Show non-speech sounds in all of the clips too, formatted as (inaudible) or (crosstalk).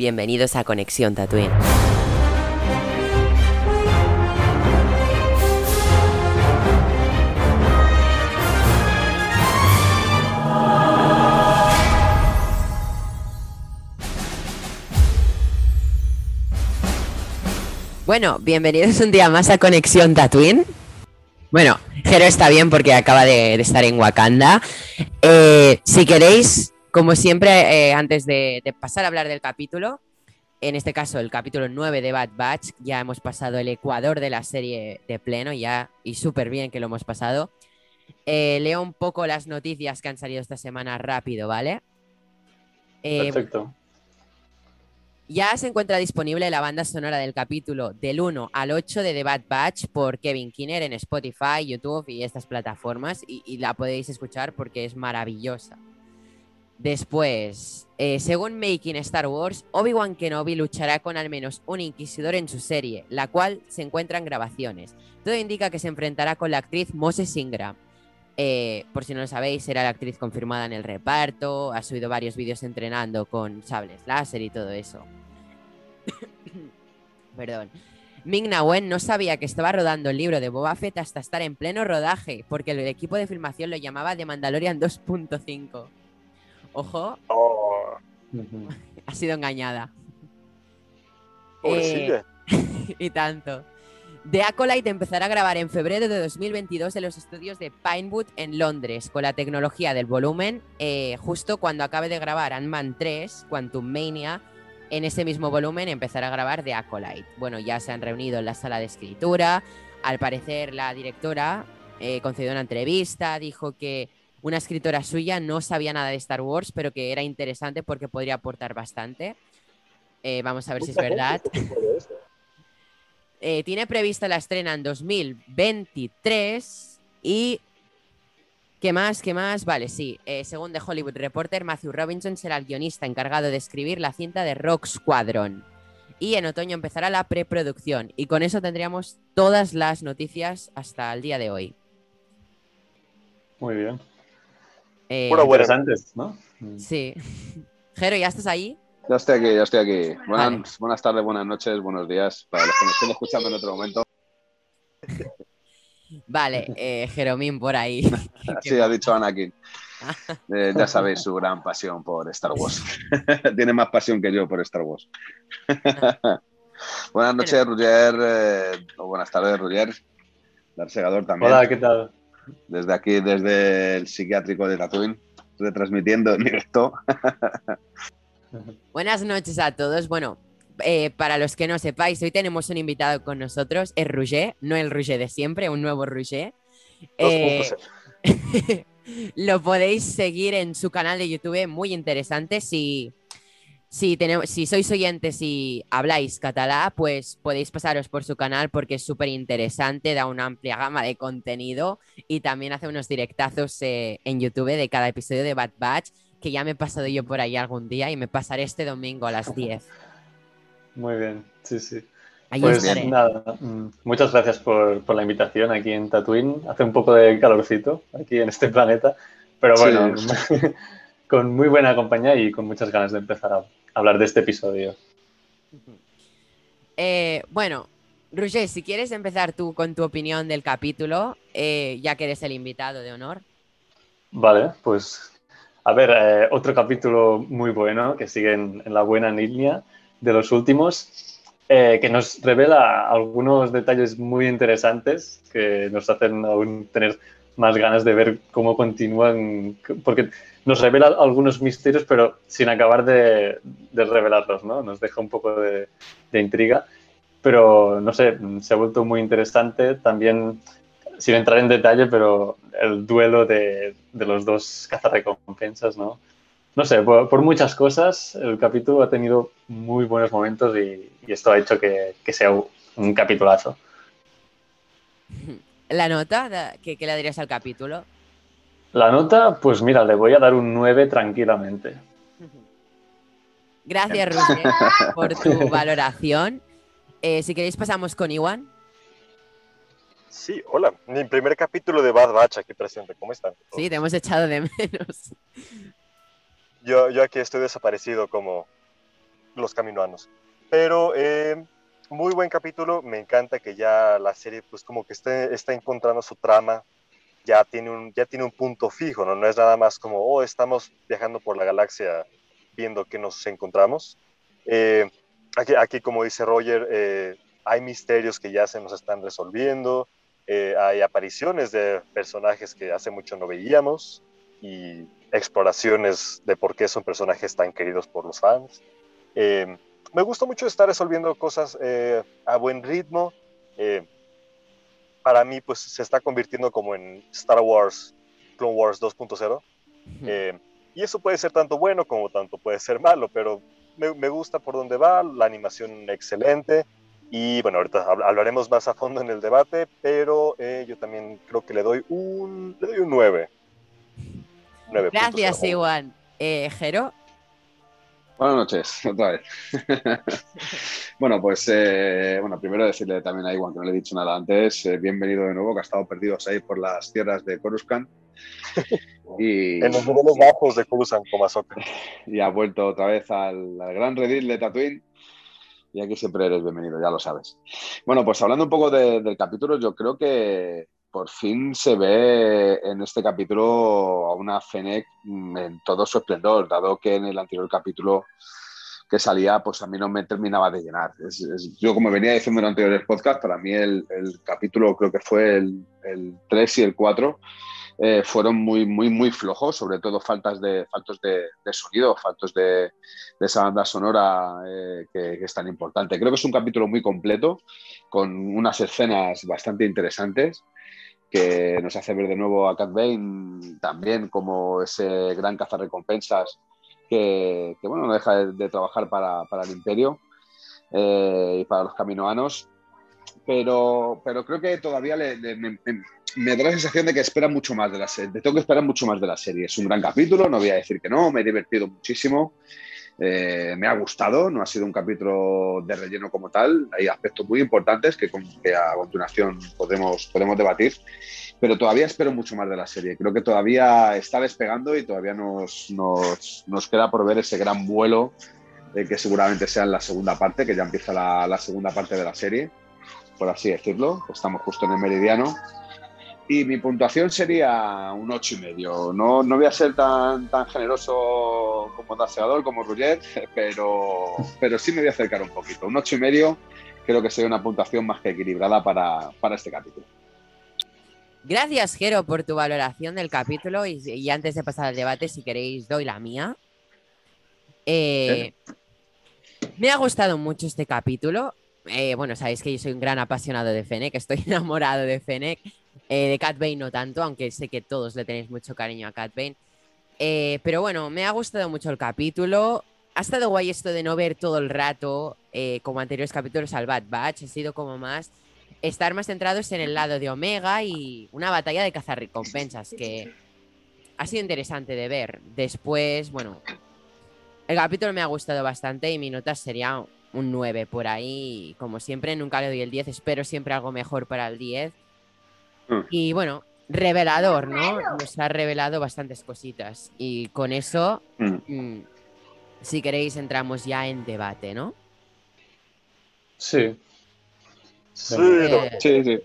Bienvenidos a Conexión Tatooine. Bueno, bienvenidos un día más a Conexión Tatooine. Bueno, Jero está bien porque acaba de, de estar en Wakanda. Eh, si queréis, como siempre, eh, antes de, de pasar a hablar del capítulo, en este caso el capítulo 9 de Bad Batch, ya hemos pasado el ecuador de la serie de pleno ya y súper bien que lo hemos pasado. Eh, leo un poco las noticias que han salido esta semana rápido, ¿vale? Eh, Perfecto. ya se encuentra disponible la banda sonora del capítulo del 1 al 8 de The Bad Batch por Kevin Kinner en Spotify, YouTube y estas plataformas y, y la podéis escuchar porque es maravillosa. Después, eh, según Making Star Wars, Obi-Wan Kenobi luchará con al menos un inquisidor en su serie, la cual se encuentra en grabaciones. Todo indica que se enfrentará con la actriz Moses Ingram. Eh, por si no lo sabéis, era la actriz confirmada en el reparto, ha subido varios vídeos entrenando con sables láser y todo eso. (coughs) Perdón. Ming Wen no sabía que estaba rodando el libro de Boba Fett hasta estar en pleno rodaje, porque el equipo de filmación lo llamaba The Mandalorian 2.5. Ojo, Oh, (laughs) ha sido engañada. pobrecilla. (laughs) y tanto. The Acolyte empezará a grabar en febrero de 2022 en los estudios de Pinewood en Londres, con la tecnología del volumen, eh, justo cuando acabe de grabar Ant-Man 3, Quantum Mania, en ese mismo volumen empezará a grabar The Acolyte. Bueno, ya se han reunido en la sala de escritura. Al parecer, la directora eh, concedió una entrevista, dijo que una escritora suya no sabía nada de Star Wars, pero que era interesante porque podría aportar bastante. Eh, vamos a ver si es verdad. (laughs) Eh, tiene prevista la estrena en 2023 y... ¿Qué más? ¿Qué más? Vale, sí. Eh, según The Hollywood Reporter, Matthew Robinson será el guionista encargado de escribir la cinta de Rock Squadron. Y en otoño empezará la preproducción. Y con eso tendríamos todas las noticias hasta el día de hoy. Muy bien. Eh, buena. Interesantes, ¿no? Mm. Sí. (laughs) Jero, ¿ya estás ahí? Ya estoy aquí, ya estoy aquí. Buenas, Vale. buenas tardes, buenas noches, buenos días para los que nos estén escuchando en otro momento. (laughs) Vale, eh, Jeromín por ahí. (laughs) Así ha dicho Anakin. Eh, ya sabéis su gran pasión por Star Wars. Tiene más pasión que yo por Star Wars. buenas noches, Roger. eh, o buenas tardes, Roger. Dar Segador también. Hola, ¿qué tal? Desde aquí, desde el psiquiátrico de Tatooine, retransmitiendo en directo. (laughs) Buenas noches a todos. Bueno, eh, para los que no sepáis, hoy tenemos un invitado con nosotros, es Rouget, no el Rouget de siempre, un nuevo Rouget. Eh, 2.0. (laughs) lo podéis seguir en su canal de YouTube, muy interesante. Si, si, tenemos, si sois oyentes y habláis catalá, pues podéis pasaros por su canal porque es súper interesante, da una amplia gama de contenido y también hace unos directazos eh, en YouTube de cada episodio de Bad Batch, que ya me he pasado yo por ahí algún día y me pasaré este domingo a las 10. Muy bien, sí, sí. Ahí Pues estaré. nada, mm, muchas gracias por, por la invitación aquí en Tatooine. Hace un poco de calorcito aquí en este planeta, pero Sí. bueno, (laughs) con muy buena compañía y con muchas ganas de empezar a hablar de este episodio. Eh, bueno, Roger, si quieres empezar tú con tu opinión del capítulo, eh, ya que eres el invitado de honor. Vale, pues a ver, eh, otro capítulo muy bueno que sigue en, en la buena línea de los últimos, que nos revela algunos detalles muy interesantes que nos hacen aún tener más ganas de ver cómo continúan, porque nos revela algunos misterios, pero sin acabar de, de revelarlos, ¿no? Nos deja un poco de, de intriga, pero no sé, se ha vuelto muy interesante. También sin entrar en detalle, pero el duelo de, de los dos cazarrecompensas, ¿no? No sé, por, por, muchas cosas, el capítulo ha tenido muy buenos momentos y, y esto ha hecho que, que, sea un capitulazo. (laughs) ¿La nota de, que, que, le darías al capítulo? La nota, pues mira, le voy a dar un 9 tranquilamente. Gracias, Roger, por tu (laughs) valoración. Eh, si queréis, pasamos con Iwan. Sí, hola. Mi primer capítulo de Bad Batch aquí presente. ¿Cómo están? Sí, te hemos echado de menos. Yo, yo aquí estoy desaparecido como los caminoanos. Pero eh, muy buen capítulo, me encanta que ya la serie pues como que esté, está encontrando su trama, ya tiene, un, ya tiene un punto fijo, ¿no? No es nada más como, oh, estamos viajando por la galaxia viendo que nos encontramos. Eh, aquí, aquí, como dice Roger, eh, hay misterios que ya se nos están resolviendo, hay apariciones de personajes que hace mucho no veíamos y exploraciones de por qué son personajes tan queridos por los fans. Eh, me gusta mucho estar resolviendo cosas eh, a buen ritmo. Eh, para mí, pues se está convirtiendo como en Star Wars, Clone Wars 2.0. y eso puede ser tanto bueno como tanto puede ser malo, pero me, me gusta por dónde va, la animación excelente. Y bueno, ahorita hablaremos más a fondo en el debate, pero yo también creo que le doy un, le doy un 9. Gracias, Iwan. Eh, Jero. Buenas noches, otra vez. (laughs) bueno, pues eh, bueno, primero decirle también a Iwan, que no le he dicho nada antes, eh, bienvenido de nuevo, que ha estado perdido ahí por las tierras de Coruscant. (laughs) y, en los niveles bajos de Coruscant, como Y ha vuelto otra vez al, gran redil de Tatooine. Y aquí siempre eres bienvenido, ya lo sabes. Bueno, pues hablando un poco del capítulo, yo creo que, por fin se ve en este capítulo a una Fennec en todo su esplendor, dado que en el anterior capítulo que salía, pues a mí no me terminaba de llenar. yo, como venía diciendo en anteriores podcasts, para mí el, capítulo, creo que fue el, el 3 y el 4, eh, fueron muy, muy, muy flojos, sobre todo faltas de, faltos de, sonido, faltos de, esa banda sonora eh, que, es tan importante. Creo que es un capítulo muy completo, con unas escenas bastante interesantes que nos hace ver de nuevo a Cat Bane también como ese gran cazarrecompensas que, que bueno, no deja de, trabajar para, para, el imperio eh, y para los caminoanos. Pero, pero creo que todavía le, me, me, da la sensación de que espera mucho más de la serie. Tengo que esperar mucho más de la serie. Es un gran capítulo, no voy a decir que no, me he divertido muchísimo. Eh, me ha gustado, no ha sido un capítulo de relleno como tal, hay aspectos muy importantes que, a continuación podemos, debatir, pero todavía espero mucho más de la serie. Creo que todavía está despegando y todavía nos, queda por ver ese gran vuelo eh, que seguramente sea en la segunda parte, que ya empieza la segunda parte de la serie, por así decirlo. Estamos justo en el meridiano y mi puntuación sería un ocho y medio. No, no voy a ser tan, tan generoso como Daseador, como Roger, (laughs) pero, pero sí me voy a acercar un poquito. Un ocho y medio creo que sería una puntuación más que equilibrada para, este capítulo. Gracias, Jero, por tu valoración del capítulo. Y, antes de pasar al debate, si queréis, doy la mía. Eh, me ha gustado mucho este capítulo. Eh, bueno, sabéis que yo soy un gran apasionado de Fennec, estoy (laughs) enamorado de Fennec. Eh, de Cat Bane no tanto, aunque sé que todos le tenéis mucho cariño a Cat Bane. Eh, pero bueno, me ha gustado mucho el capítulo. Ha estado guay esto de no ver todo el rato, eh, como anteriores capítulos al Bad Batch. Ha sido como más estar más centrados en el lado de Omega y una batalla de cazar recompensas que ha sido interesante de ver. Después, bueno, el capítulo me ha gustado bastante y mi nota sería un 9 por ahí. Como siempre, nunca le doy el 10, espero siempre algo mejor para el 10. Mm. Y bueno, revelador, ¿no? Nos ha revelado bastantes cositas. Y con eso, mm. Mm, si queréis, entramos ya en debate, ¿no? Sí. Sí, eh, sí,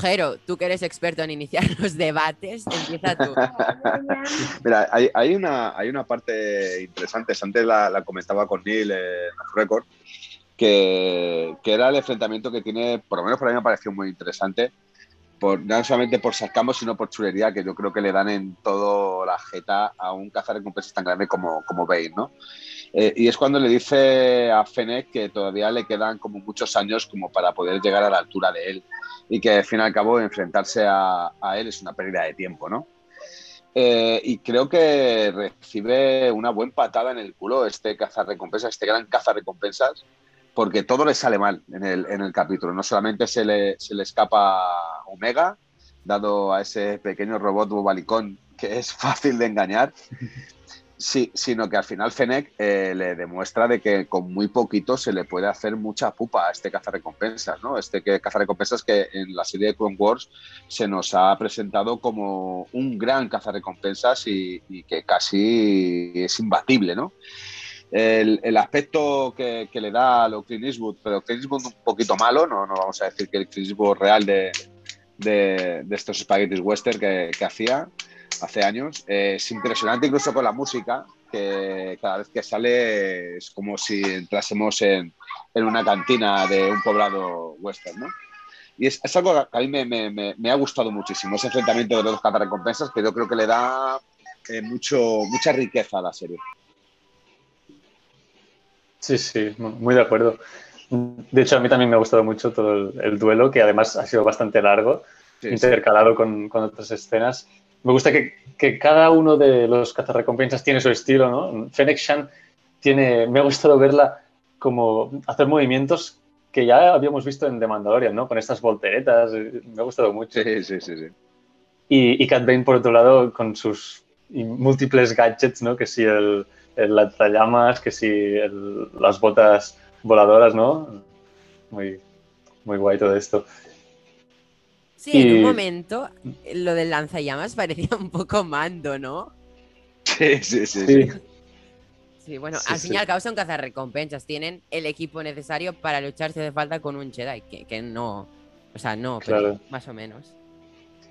Jero, tú que eres experto en iniciar (laughs) los debates, empieza tú. (laughs) Mira, hay, una, hay una parte interesante, antes la, comentaba con Neil en Record, que, que, era el enfrentamiento que tiene, por lo menos para mí me pareció muy interesante, no solamente por sarcasmo, sino por chulería que yo creo que le dan en todo la jeta a un cazarrecompensas tan grande como, como Bane, ¿no? Eh, y es cuando le dice a Fennec que todavía le quedan como muchos años como para poder llegar a la altura de él y que al fin y al cabo enfrentarse a, a él es una pérdida de tiempo, ¿no? Eh, y creo que recibe una buena patada en el culo este cazarrecompensas, este gran cazarrecompensas, porque todo le sale mal en el, en el capítulo. No solamente se le, se le escapa Omega, dado a ese pequeño robot bobalicón que es (laughs) fácil de engañar, sí, sino que al final Fennec eh, le demuestra de que con muy poquito se le puede hacer mucha pupa a este cazarrecompensas, ¿no? Este que cazarrecompensas que en la serie de Clone Wars se nos ha presentado como un gran cazarrecompensas y, y que casi es imbatible, ¿no? El, el aspecto que, que, le da a lo Clint Eastwood, pero Clint Eastwood un poquito malo, no, no vamos a decir que el Clint Eastwood real de, de, de estos spaghettis western que, que hacía hace años. Eh, es impresionante incluso con la música, que cada vez que sale es como si entrásemos en, en una cantina de un poblado western, ¿no? Y es, es, algo que a mí me, me, me, ha gustado muchísimo, ese enfrentamiento de los dos recompensas que yo creo que le da eh, mucho, mucha riqueza a la serie. Sí, sí, muy de acuerdo. De hecho, a mí también me ha gustado mucho todo el, el duelo, que además ha sido bastante largo, sí, intercalado sí. Con, con, otras escenas. Me gusta que, que, cada uno de los cazarrecompensas tiene su estilo, ¿no? Fennec Shan tiene, me ha gustado verla como hacer movimientos que ya habíamos visto en The Mandalorian, ¿no? Con estas volteretas, me ha gustado mucho. Sí, sí, sí. sí. Y, y Cat Bane, por otro lado, con sus múltiples gadgets, ¿no? Que si el, el lanzallamas, que si el, las botas voladoras, ¿no? Muy, muy guay todo esto. Sí, y... en un momento lo del lanzallamas parecía un poco mando, ¿no? Sí, sí, sí. sí. sí bueno, sí, al fin y al cabo son cazarrecompensas. Tienen el equipo necesario para luchar si hace falta con un Jedi, que, que no. O sea, no, pero más o menos.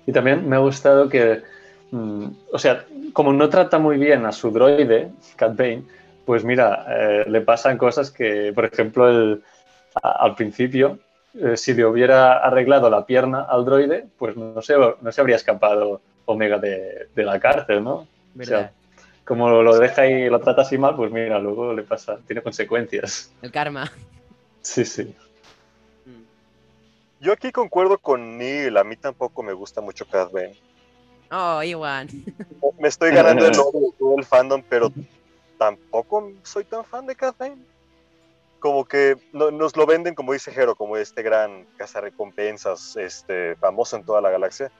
Y también me ha gustado que. Mm, o sea, como no trata muy bien a su droide, Cat Bane, pues mira, eh, le pasan cosas que, por ejemplo, el, a, al principio, eh, si le hubiera arreglado la pierna al droide, pues no se, no se habría escapado Omega de, de la cárcel, ¿no? ¿Verdad? O sea, como lo deja y lo trata así mal, pues mira, luego le pasa, tiene consecuencias. El karma. Sí, sí. Yo aquí concuerdo con Neil, a mí tampoco me gusta mucho Cat Bane. Oh, Iwan. (laughs) Me estoy (laughs) ganando el nombre de todo el fandom, pero tampoco soy tan fan de Bane. Como que no, nos lo venden, como dice Jero, como este gran cazarrecompensas este, famoso en toda la galaxia.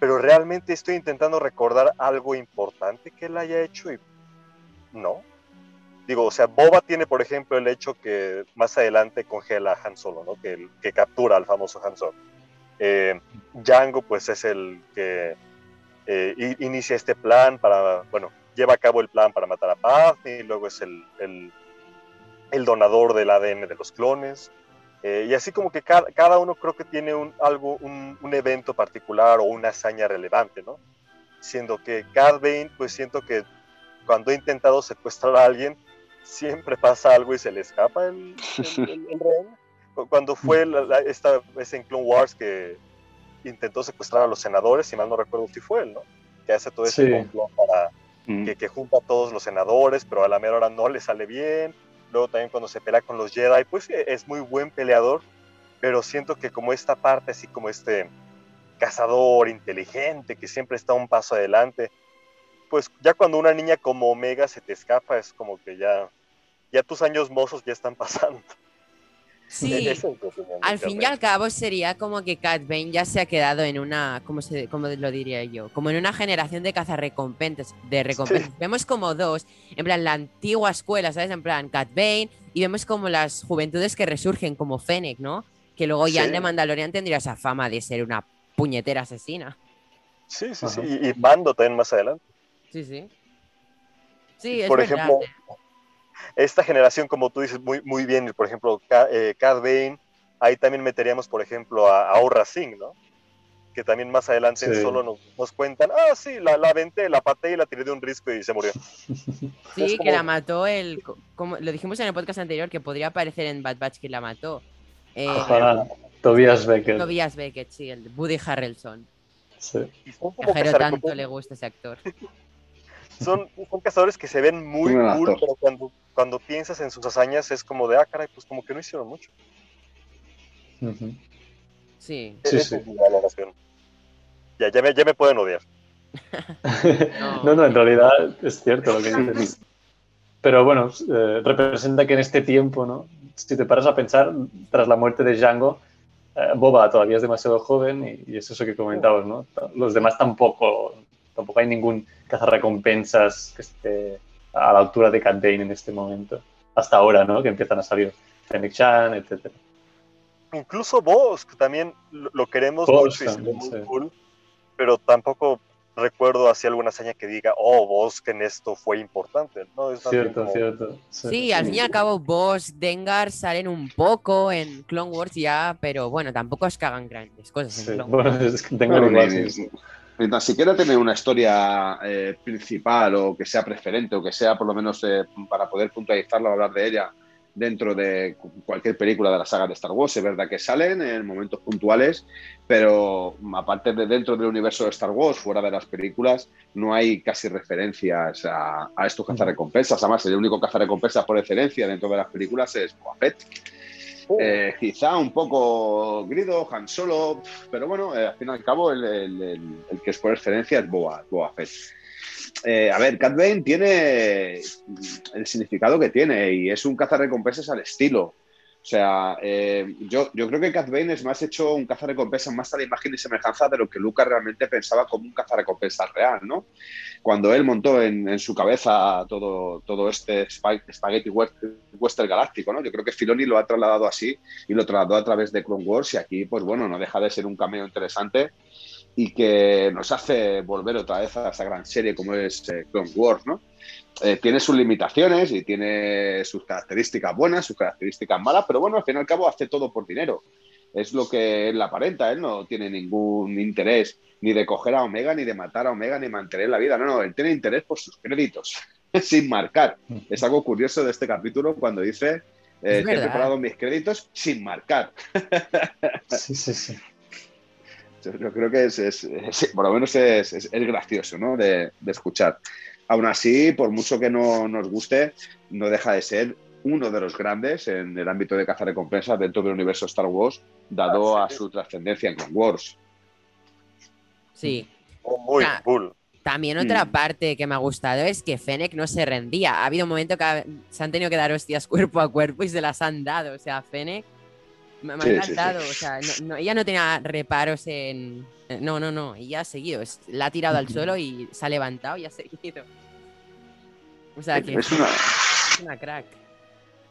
Pero realmente estoy intentando recordar algo importante que él haya hecho y no. Digo, o sea, Boba tiene, por ejemplo, el hecho que más adelante congela a Han Solo, ¿no? Que, que captura al famoso Han Solo. Eh, Django, pues es el que eh, inicia este plan para, bueno, lleva a cabo el plan para matar a Padme, y luego es el, el, el, donador del ADN de los clones. Eh, y así como que cada, cada, uno creo que tiene un, algo, un, un, evento particular o una hazaña relevante, ¿no? Siendo que Cad Bane, pues siento que cuando he intentado secuestrar a alguien, siempre pasa algo y se le escapa el, el, el, el rehén. (laughs) Cuando fue la, la, esta vez en Clone Wars que intentó secuestrar a los senadores, si mal no recuerdo si fue él, ¿no? Que hace todo ese sí. complot para mm. que, que, junta a todos los senadores, pero a la mera hora no le sale bien. Luego también cuando se pelea con los Jedi, pues es muy buen peleador, pero siento que como esta parte, así como este cazador inteligente, que siempre está un paso adelante, pues ya cuando una niña como Omega se te escapa, es como que ya, ya tus años mozos ya están (laughs) pasando. Sí, al fin y al cabo sería como que Cat Bane ya se ha quedado en una, ¿cómo, se, cómo lo diría yo? Como en una generación de cazarrecompensas. De recompensas. Sí. Vemos como dos, en plan la antigua escuela, ¿sabes? En plan Cat Bane, y vemos como las juventudes que resurgen, como Fennec, ¿no? Que luego ya sí. en The Mandalorian tendría esa fama de ser una puñetera asesina. Sí, sí, sí. Y, y Mando también más adelante. Sí, sí. Sí, es Por verdad. ejemplo, esta generación, como tú dices muy, muy bien, por ejemplo, eh, Cad Bane, ahí también meteríamos, por ejemplo, a, a Singh, ¿no? Que también más adelante sí. solo nos, nos, cuentan, ah, sí, la, la aventé, la pateé y la tiré de un risco y se murió. (laughs) Sí, como... que la mató el, como lo dijimos en el podcast anterior, que podría aparecer en Bad Batch que la mató. Eh, Ojalá, Tobias Beckett. Tobias Beckett, sí, el Woody Harrelson. Sí. Tanto le gusta ese actor. (laughs) Son, son, cazadores que se ven muy cool, pero cuando, cuando, piensas en sus hazañas es como de, ah, caray, pues como que no hicieron mucho. Uh -huh. Sí. sí, sí. Ya, ya, me, ya me pueden odiar. no. (laughs) no, no, en realidad es cierto lo que dices. Pero bueno, eh, representa que en este tiempo, ¿no? Si te paras a pensar, tras la muerte de Django, eh, Boba todavía es demasiado joven y, y, es eso que comentabas, ¿no? Los demás tampoco, tampoco hay ningún cazarrecompensas que esté a la altura de Cat Bane en este momento. Hasta ahora, ¿no? Que empiezan a salir Fennec Chan, etc. Incluso Bosk también lo queremos Bosk mucho y ve muy sí. cool, pero tampoco recuerdo así alguna hazaña que diga, oh, vos que en esto fue importante. No, es cierto, cierto. Sí. al fin y al cabo, vos, Dengar salen un poco en Clone Wars ya, pero bueno, tampoco es que hagan grandes cosas en Clone Wars. es que Dengar ni, ni, siquiera tiene una historia eh, principal o que sea preferente o que sea por lo menos eh, para poder puntualizarlo o hablar de ella dentro de cualquier película de la saga de Star Wars. Es verdad que salen en momentos puntuales, pero aparte de dentro del universo de Star Wars, fuera de las películas, no hay casi referencias a, estos cazarrecompensas. Además, el único cazarrecompensas por excelencia dentro de las películas es Boba Fett. Oh. Eh, quizá un poco Grido, Han Solo, pero bueno, eh, al fin y al cabo el, que es por excelencia es Boba Fett. Eh, a ver, Cat Bane tiene el significado que tiene y es un cazarrecompensas al estilo. O sea, yo, yo, creo que Cat Bane es más hecho un cazarrecompensas más a la imagen y semejanza de lo que Lucas realmente pensaba como un cazarrecompensas real, ¿no? Cuando él montó en, su cabeza todo, todo este Spaghetti Western galáctico, ¿no? Yo creo que Filoni lo ha trasladado así y lo trasladó a través de Clone Wars y aquí, pues bueno, no deja de ser un cameo interesante y que nos hace volver otra vez a esa gran serie como es eh, Clone Wars, ¿no? Eh, tiene sus limitaciones y tiene sus características buenas, sus características malas, pero bueno, al fin y al cabo hace todo por dinero. Es lo que él aparenta, él no tiene ningún interés ni de coger a Omega, ni de matar a Omega, ni mantener la vida, no, no, él tiene interés por sus créditos, (laughs) sin marcar. Es algo curioso de este capítulo cuando dice, eh, he preparado mis créditos sin marcar. (laughs) sí, sí, sí. Yo creo que es, por lo menos es, gracioso ¿no? de, escuchar. Aún así, por mucho que no nos guste, no deja de ser uno de los grandes en el ámbito de caza recompensas dentro del universo Star Wars, dado ah, a su trascendencia en Clone Wars. Sí. Oh, muy cool. También otra mm. parte que me ha gustado es que Fennec no se rendía. Ha habido un momento que se han tenido que dar hostias (laughs) cuerpo a cuerpo y se las han dado. O sea, Fennec me, ha encantado, o sea, ella no tenía reparos en... No, no, no, ella ha seguido, la ha tirado al suelo y se ha levantado y ha seguido. O sea que es una, crack.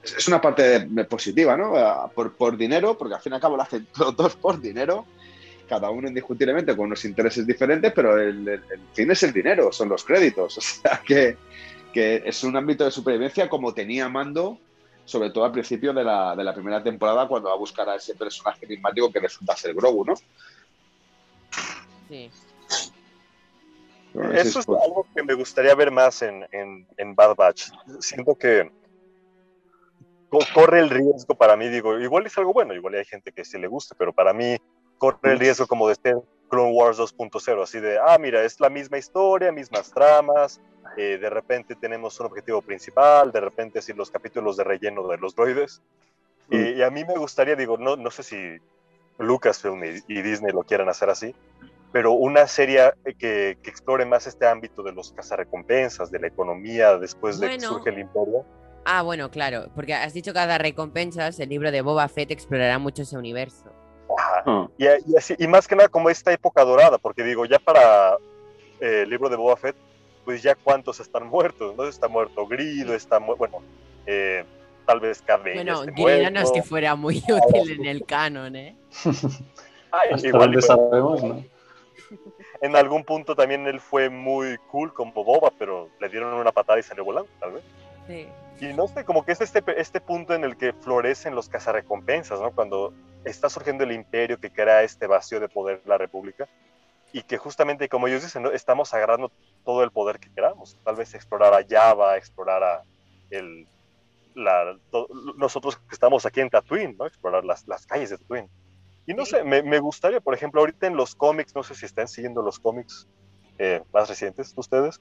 Es una parte positiva, ¿no? Por, por dinero, porque al fin y al cabo lo hacen (laughs) todos por dinero, cada uno indiscutiblemente con unos intereses diferentes, pero el, el, fin es el dinero, son los créditos. (laughs) O sea que, que es un ámbito de supervivencia como tenía Mando sobre todo al principio de la, de la primera temporada, cuando va a buscar a ese personaje enigmático que resulta ser Grogu, ¿no? Sí. Eso es algo que me gustaría ver más en, en, Bad Batch. Siento que corre el riesgo para mí, digo, igual es algo bueno, igual hay gente que sí le gusta, pero para mí corre el riesgo como de ser Clone Wars 2.0, así de, ah, mira, es la misma historia, mismas tramas, eh, de repente tenemos un objetivo principal, de repente así los capítulos de relleno de los droides. y a mí me gustaría, digo, no, no sé si Lucasfilm y, y Disney lo quieran hacer así, pero una serie que, que, explore más este ámbito de los cazarrecompensas, de la economía después de que surge el imperio. Ah, bueno, claro, porque has dicho cazarrecompensas, el libro de Boba Fett explorará mucho ese universo. Ah. Y, así, y, más que nada como esta época dorada, porque digo, ya para eh, el libro de Boba Fett, pues ya cuántos están muertos, ¿no? Está muerto Grido, está muerto, bueno, eh, tal vez Cabe. Bueno, Grido no es que fuera muy (laughs) útil en el canon, ¿eh? igual sabemos, ¿no? En algún punto también él fue muy cool como Boba, pero le dieron una patada y salió volando, tal vez. Sí. Y no sé, como que es este, este punto en el que florecen los cazarrecompensas, ¿no? Cuando está surgiendo el imperio que crea este vacío de poder la república y que justamente, como ellos dicen, estamos agarrando todo el poder que queramos. Tal vez explorar a Java, explorar a el, la, nosotros que estamos aquí en Tatooine, ¿no? Explorar las, las calles de Tatooine. Y no sé, me, me, gustaría, por ejemplo, ahorita en los cómics, no sé si están siguiendo los cómics eh, más recientes ustedes,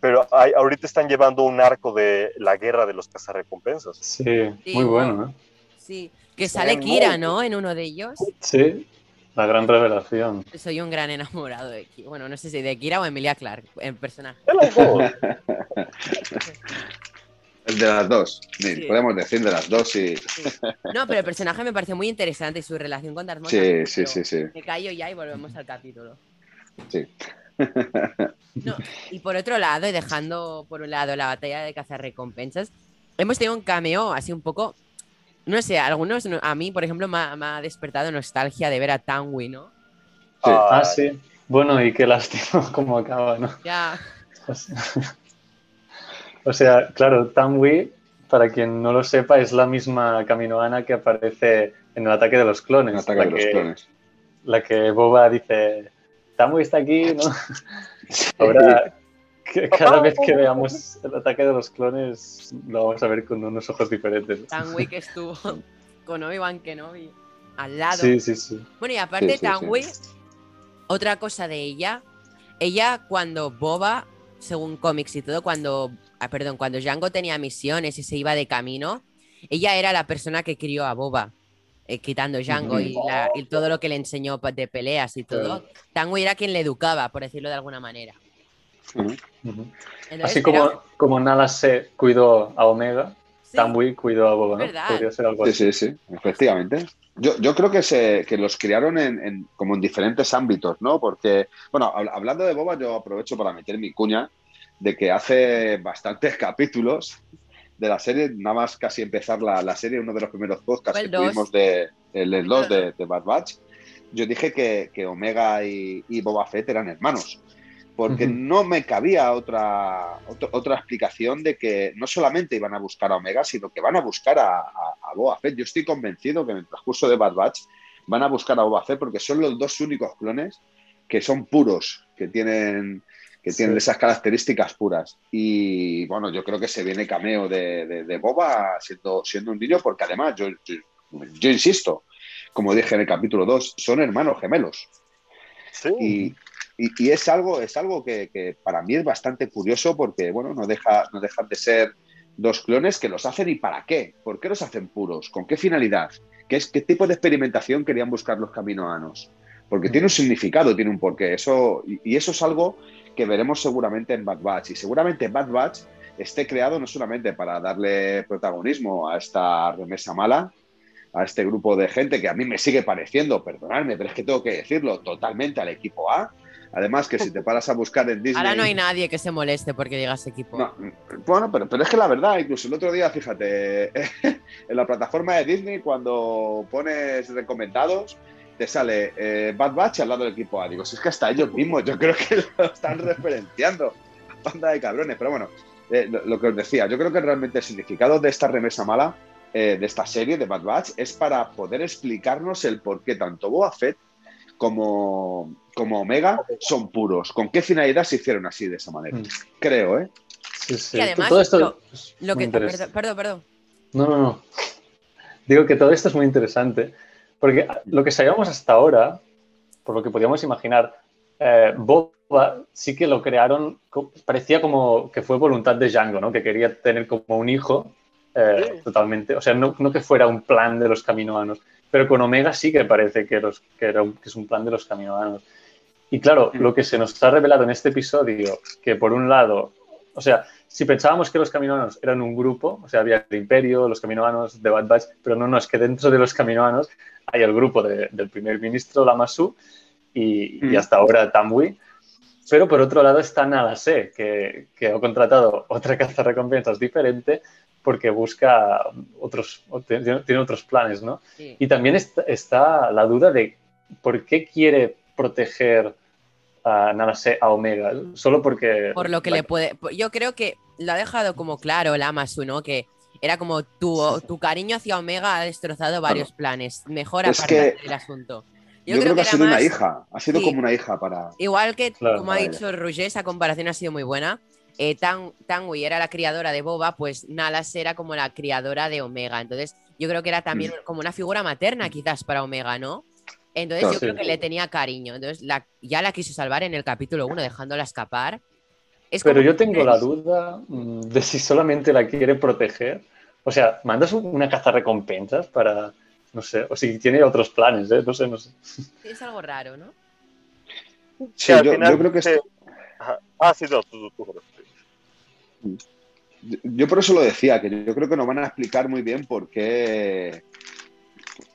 pero hay, ahorita están llevando un arco de la guerra de los cazarrecompensas. Sí, muy bueno, Sí, que sale Kira, ¿no? En uno de ellos. Sí, la gran revelación. Soy un gran enamorado de Kira. Bueno, no sé si de Kira o Emilia Clark, en personaje. (laughs) El de las dos, podemos decir de las dos, sí. No, pero el personaje me parece muy interesante y su relación con Darth Maul. Sí, sí, sí, sí. Me callo ya y volvemos al capítulo. Sí. Y por otro lado, y dejando por un lado la batalla de cazar recompensas, hemos tenido un cameo así un poco. No sé, algunos, a mí, por ejemplo, me ha, despertado nostalgia de ver a Tanwi, ¿no? Ah, sí. Bueno, y qué lástima (laughs) cómo acaba, ¿no? Ya. (laughs) O sea, claro, Tanwi, para quien no lo sepa, es la misma Kaminoana que aparece en el ataque de los clones. El ataque de los que- clones. La que Boba dice, Tanwi está aquí, ¿no? (laughs) Ahora, cada vez que veamos el ataque de los clones, lo vamos a ver con unos ojos diferentes. Tanwi que (laughs) estuvo con Obi-Wan Kenobi al lado. Sí, sí, sí. Bueno, y aparte Sí, sí, Tanwi, sí. otra cosa de ella, ella cuando Boba, según cómics y todo, cuando, ah, perdón, cuando Django tenía misiones y se iba de camino, ella era la persona que crió a Boba, eh, quitando Django y, la- y todo lo que le enseñó de peleas y todo. Tanwi era quien le educaba, por decirlo de alguna manera. Entonces, Así era- como, como Nala se cuidó a Omega, sí, Tanwi cuidó a Boba, ¿no? ¿Verdad? Podría ser algo Sí, así. sí, sí, efectivamente. Yo, yo creo que, se, que los criaron en, en- como en diferentes ámbitos, ¿no? Porque, bueno, hab- hablando de Boba, yo aprovecho para meter mi cuña de que hace bastantes capítulos de la serie, nada más casi empezar la, la serie, uno de los primeros podcasts que dos. tuvimos de el, el 2 de, de Bad Batch, yo dije que, que Omega y, y Boba Fett eran hermanos. Porque no me cabía otra, otra, otra explicación de que no solamente iban a buscar a Omega, sino que van a buscar a, a, a Boba Fett. Yo estoy convencido que en el transcurso de Bad Batch van a buscar a Boba Fett porque son los dos únicos clones que son puros, que tienen, que tienen Sí. esas características puras. Y bueno, yo creo que se viene cameo de, de- de Boba siendo, siendo un niño, porque además, yo, yo, yo insisto, como dije en el capítulo 2, son hermanos gemelos. Sí. Y, y- y es algo, es algo que, que para mí es bastante curioso porque, bueno, no, deja, no dejan de ser dos clones que los hacen y para qué. ¿Por qué los hacen puros? ¿Con qué finalidad? ¿Qué, es, qué tipo de experimentación querían buscar los caminoanos? Porque tiene un significado, tiene un porqué. Eso, y, y eso es algo que veremos seguramente en Bad Batch. Y seguramente Bad Batch esté creado no solamente para darle protagonismo a esta remesa mala, a este grupo de gente que a mí me sigue pareciendo, perdonadme, pero es que tengo que decirlo totalmente al equipo A. Además, que si te paras a buscar en Disney. Ahora no hay nadie que se moleste porque digas equipo. No, bueno, pero, pero es que la verdad, incluso el otro día, fíjate, (laughs) en la plataforma de Disney, cuando pones recomendados, te sale eh, Bad Batch al lado del equipo A. Digo, si es que hasta ellos mismos, yo creo que (laughs) lo están referenciando. Banda de cabrones, pero bueno, eh, lo, lo que os decía, yo creo que realmente el significado de esta remesa mala, eh, de esta serie de Bad Batch, es para poder explicarnos el por qué tanto Boba Fett como, como Omega son puros. ¿Con qué finalidad se hicieron así de esa manera? Mm. Creo, ¿eh? Sí, sí. Y además, todo esto lo- que, perdón, perdón, perdón. No, no, no. Digo que todo esto es muy interesante, porque lo que sabíamos hasta ahora, por lo que podíamos imaginar, eh, Boba sí que lo crearon, parecía como que fue voluntad de Django, ¿no? Que quería tener como un hijo eh, Sí. totalmente, o sea, no, no que fuera un plan de los caminoanos, pero con Omega sí que parece que, los, que, era un- que es un plan de los caminoanos. Y claro, lo que se nos ha revelado en este episodio, que por un lado, o sea, si pensábamos que los caminoanos eran un grupo, o sea, había el Imperio, los caminoanos de Bad Batch, pero no, no, es que dentro de los caminoanos hay el grupo de- del primer ministro Lamassu y, y Mm. hasta ahora Tamwi. Pero por otro lado está Nalase, que, que ha contratado otra cazarrecompensas diferente porque busca otros, tiene, tiene otros planes, ¿no? Sí. Y también está, está la duda de por qué quiere proteger a Nalase a Omega, solo porque... Por lo que le puede. Yo creo que lo ha dejado como claro el Amasu, ¿no? Que era como tu, tu cariño hacia Omega ha destrozado varios planes. Mejor aparte que- del asunto. Yo, creo, que ha sido una hija, ha sido Sí. como una hija para... Igual que, Claro, como ha dicho Roger, esa comparación ha sido muy buena. Eh, Tan, Tanwi era la criadora de Boba, pues Nalas era como la criadora de Omega. Entonces, yo creo que era también como una figura materna, quizás, para Omega, ¿no? Entonces, yo sí. creo que le tenía cariño. Entonces, la- ya la quiso salvar en el capítulo 1, dejándola escapar. Es Pero yo tengo la duda mm, de si solamente la quiere proteger. O sea, mandas una cazarrecompensas para, no sé, o si tiene otros planes, ¿eh? No sé, no sé. Es algo raro, ¿no? Sí, al yo, final yo creo que se- esto- Ajá. Ah, sí, no, tú, yo por eso lo decía, que yo creo que nos van a explicar muy bien por qué,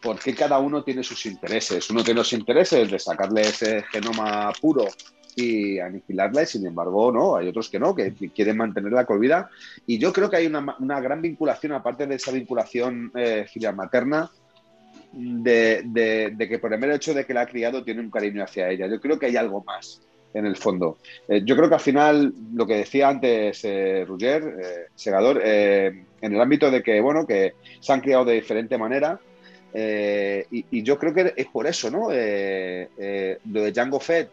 por qué cada uno tiene sus intereses. Uno tiene los intereses de sacarle ese genoma puro y aniquilarla, y sin embargo, no, hay otros que no, que quieren mantenerla con vida. Y yo creo que hay una, una gran vinculación, aparte de esa vinculación eh, filial materna, de, de, que por el mero hecho de que la ha criado tiene un cariño hacia ella. Yo creo que hay algo más en el fondo. Eh, yo creo que al final, lo que decía antes eh, eh Segador, eh, en el ámbito de que, bueno, que se han criado de diferente manera, y, y, yo creo que es por eso, ¿no? lo de Django Fett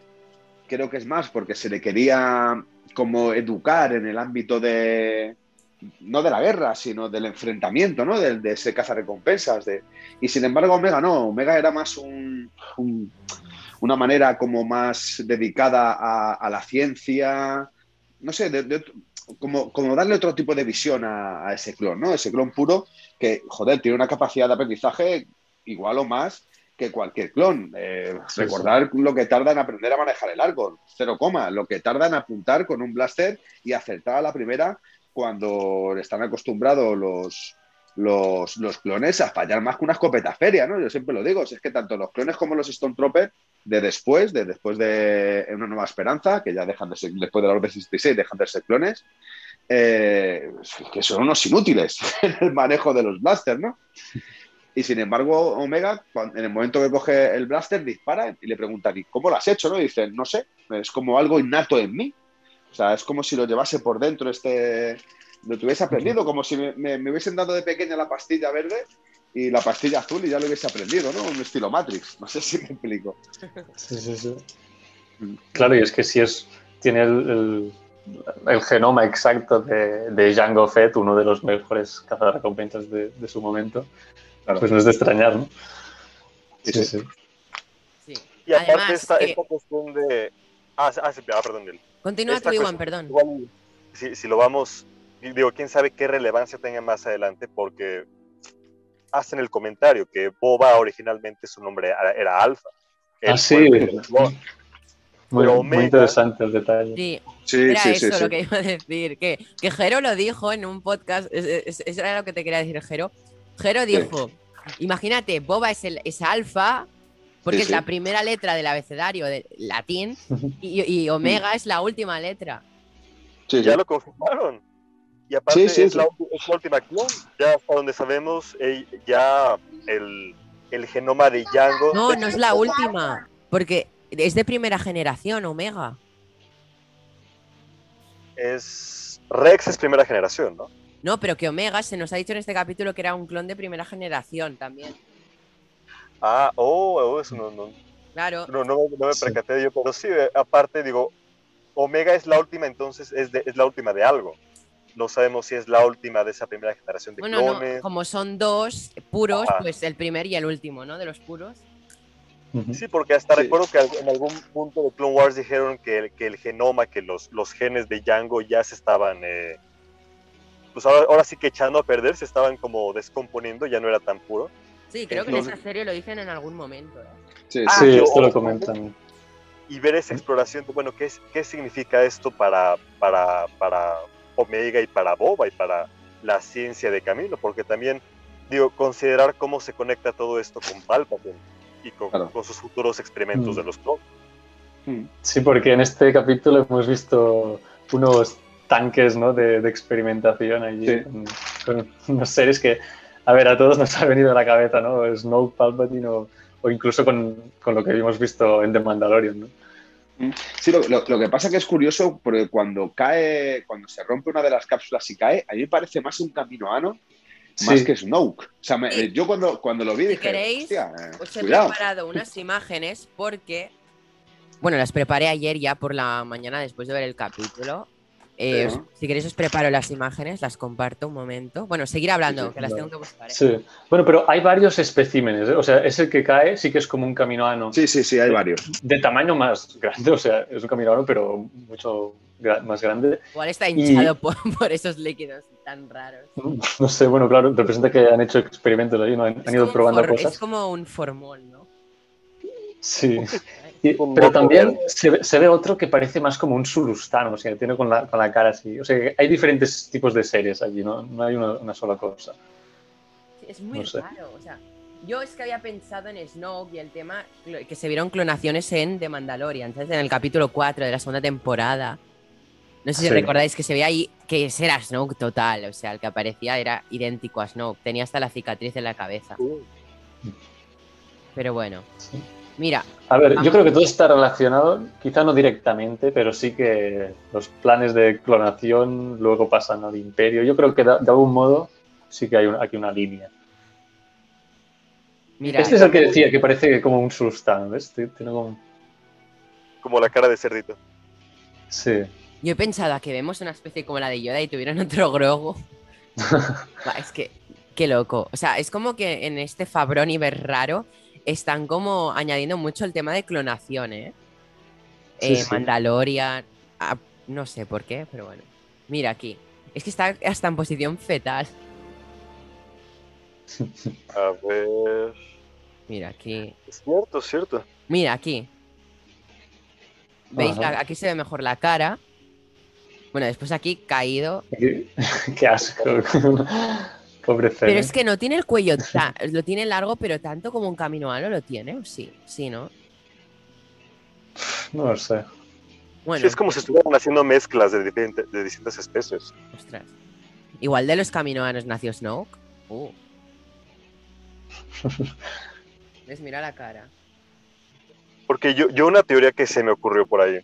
creo que es más porque se le quería como educar en el ámbito de, no de la guerra, sino del enfrentamiento, ¿no? De, de ese cazarrecompensas. De... Y sin embargo, Omega no, Omega era más un, una manera como más dedicada a, la ciencia, no sé, como, como, darle otro tipo de visión a, ese clon, ¿no? Ese clon puro que, joder, tiene una capacidad de aprendizaje igual o más que cualquier clon. Eh, recordar lo que tarda en aprender a manejar el arco, cero coma, lo que tarda en apuntar con un blaster y acertar a la primera cuando están acostumbrados los, los, clones a fallar más que una escopeta feria, ¿no? Yo siempre lo digo, es que tanto los clones como los Stormtroopers de después, de después de Una Nueva Esperanza, que ya dejan de ser, después de la Orden 66, dejan de ser clones, eh, que son unos inútiles (laughs) en el manejo de los blasters, ¿no? Y sin embargo, Omega, en el momento que coge el blaster, dispara y le preguntan, ¿y cómo lo has hecho? ¿no? Y dicen, no sé, es como algo innato en mí. O sea, es como si lo llevase por dentro, este, lo tuviese aprendido, como si me, hubiesen dado de pequeña la pastilla verde y la pastilla azul y ya lo hubiese aprendido, ¿no? Un estilo Matrix. No sé si me explico. Sí, sí, sí. Claro, y es que si es, tiene el, genoma exacto de, de, Django Fett, uno de los mejores cazarrecompensas de, de su momento, pues no es de extrañar, ¿no? Sí, sí, sí. Y aparte esta, esta, cuestión de... Ah, ah, sí, ah perdón, Continúa tu Iwan, perdón. si, lo vamos, digo, quién sabe qué relevancia tenga más adelante, porque hacen el comentario que Boba originalmente su nombre era, Alfa. Ah, sí. Muy, interesante el detalle. Sí, sí era eso lo que iba a decir. Que, que Jero lo dijo en un podcast. Eso era lo que te quería decir, Jero. Jero dijo: Imagínate, Boba es, el, es Alfa, porque es la primera letra del abecedario de latín y, Omega es la última letra. Sí, ya lo confirmaron. Y aparte es la, última clon. Ya hasta donde sabemos, ya el, genoma de Django. No, no es la (laughs) última. Porque es de primera generación, Omega. Es. Rex es primera generación, ¿no? No, pero que Omega se nos ha dicho en este capítulo que era un clon de primera generación también. Ah, oh, oh, eso no, no. Claro. No, no, me percaté yo, pero sí, eh, aparte digo, Omega es la última, entonces es, es la última de algo. No sabemos si es la última de esa primera generación de clones. como son dos puros, pues el primer y el último, ¿no? De los puros. Sí, porque hasta recuerdo que en algún punto de Clone Wars dijeron que, que el genoma, que los, los genes de Django ya se estaban, eh, pues ahora, sí que echando a perder, se estaban como descomponiendo, ya no era tan puro. Sí, creo que en esa serie lo dicen en algún momento. ¿eh? Sí, ah, sí, esto lo comentan. Y ver esa exploración, bueno, ¿qué, qué significa esto para, para, para Omega y para Boba y para la ciencia de Camino? Porque también, digo, considerar cómo se conecta todo esto con Palpatine y con, sus futuros experimentos mm. de los clones. Mm. Sí, porque en este capítulo hemos visto unos tanques ¿no? de, experimentación allí con, unos seres que a ver, a todos nos (laughs) ha venido a la cabeza, ¿no? Snow, Palpatine o, incluso con, lo que hemos visto en The Mandalorian, ¿no? Sí, lo, que pasa que es curioso porque cuando cae, cuando se rompe una de las cápsulas y cae, a mí me parece más un camino ano más que Snoke. O sea, yo cuando, cuando lo vi dije, queréis, eh, os he preparado unas imágenes porque, bueno, las preparé ayer ya por la mañana después de ver el capítulo eh, si queréis os preparo las imágenes, las comparto un momento. Bueno, seguir hablando, que las tengo que buscar. ¿eh? Sí, bueno, pero hay varios especímenes, ¿eh? o sea, es el que cae, sí que es como un caminoano. Sí, sí, sí, hay varios. De tamaño más grande, o sea, es un caminoano, pero mucho más grande. Igual está hinchado (laughs) por, esos líquidos tan raros. No sé, bueno, claro, representa que han hecho experimentos ahí, ¿no? Han, ido probando cosas. Es como un formol, ¿no? Sí. (laughs) pero también se ve, otro que parece más como un surustano, o sea, tiene con la, con la cara así. O sea, hay diferentes tipos de seres allí, no, no hay una, sola cosa. es muy raro, o sea, yo es que había pensado en Snoke y el tema que se vieron clonaciones en The Mandalorian, ¿sabes? En el capítulo 4 de la segunda temporada. No sé si recordáis que se veía ahí que ese era Snoke total, o sea, el que aparecía era idéntico a Snoke, tenía hasta la cicatriz en la cabeza. Pero bueno. Sí. Mira, A ver, yo creo que todo está relacionado, quizá no directamente, pero sí que los planes de clonación luego pasan al imperio. Yo creo que de, de algún modo sí que hay un- aquí una línea. mira. Este es el que decía que parece como un sultán, ¿ves? Tiene como... Como la cara de cerdito. Sí. Yo he pensado a que vemos una especie como la de Yoda y tuvieran otro Grogu. (laughs) Va, es que, qué loco. O sea, es como que en este Fabroniver raro están como añadiendo mucho el tema de clonación, ¿eh? Sí, Eh, sí. Mandalorian, no sé por qué, pero bueno. Mira aquí. Es que está hasta en posición fetal. (laughs) A ver. Mira aquí. Es cierto, es cierto. Mira aquí. ¿Veis? Ajá. Aquí se ve mejor la cara. Bueno, después aquí caído. Qué, (laughs) qué asco. Pobre Pero es que no tiene el cuello, (laughs) lo tiene largo, pero tanto como un caminoano lo tiene, ¿o sí? Sí, ¿no? No lo sé. Bueno, Sí, es como si estuvieran haciendo mezclas de, diferente- de distintas especies. ostras. Igual de los caminoanos nació Snoke. Uh. (laughs) ¿Ves? Mira la cara. Porque yo, yo una teoría que se me ocurrió por ahí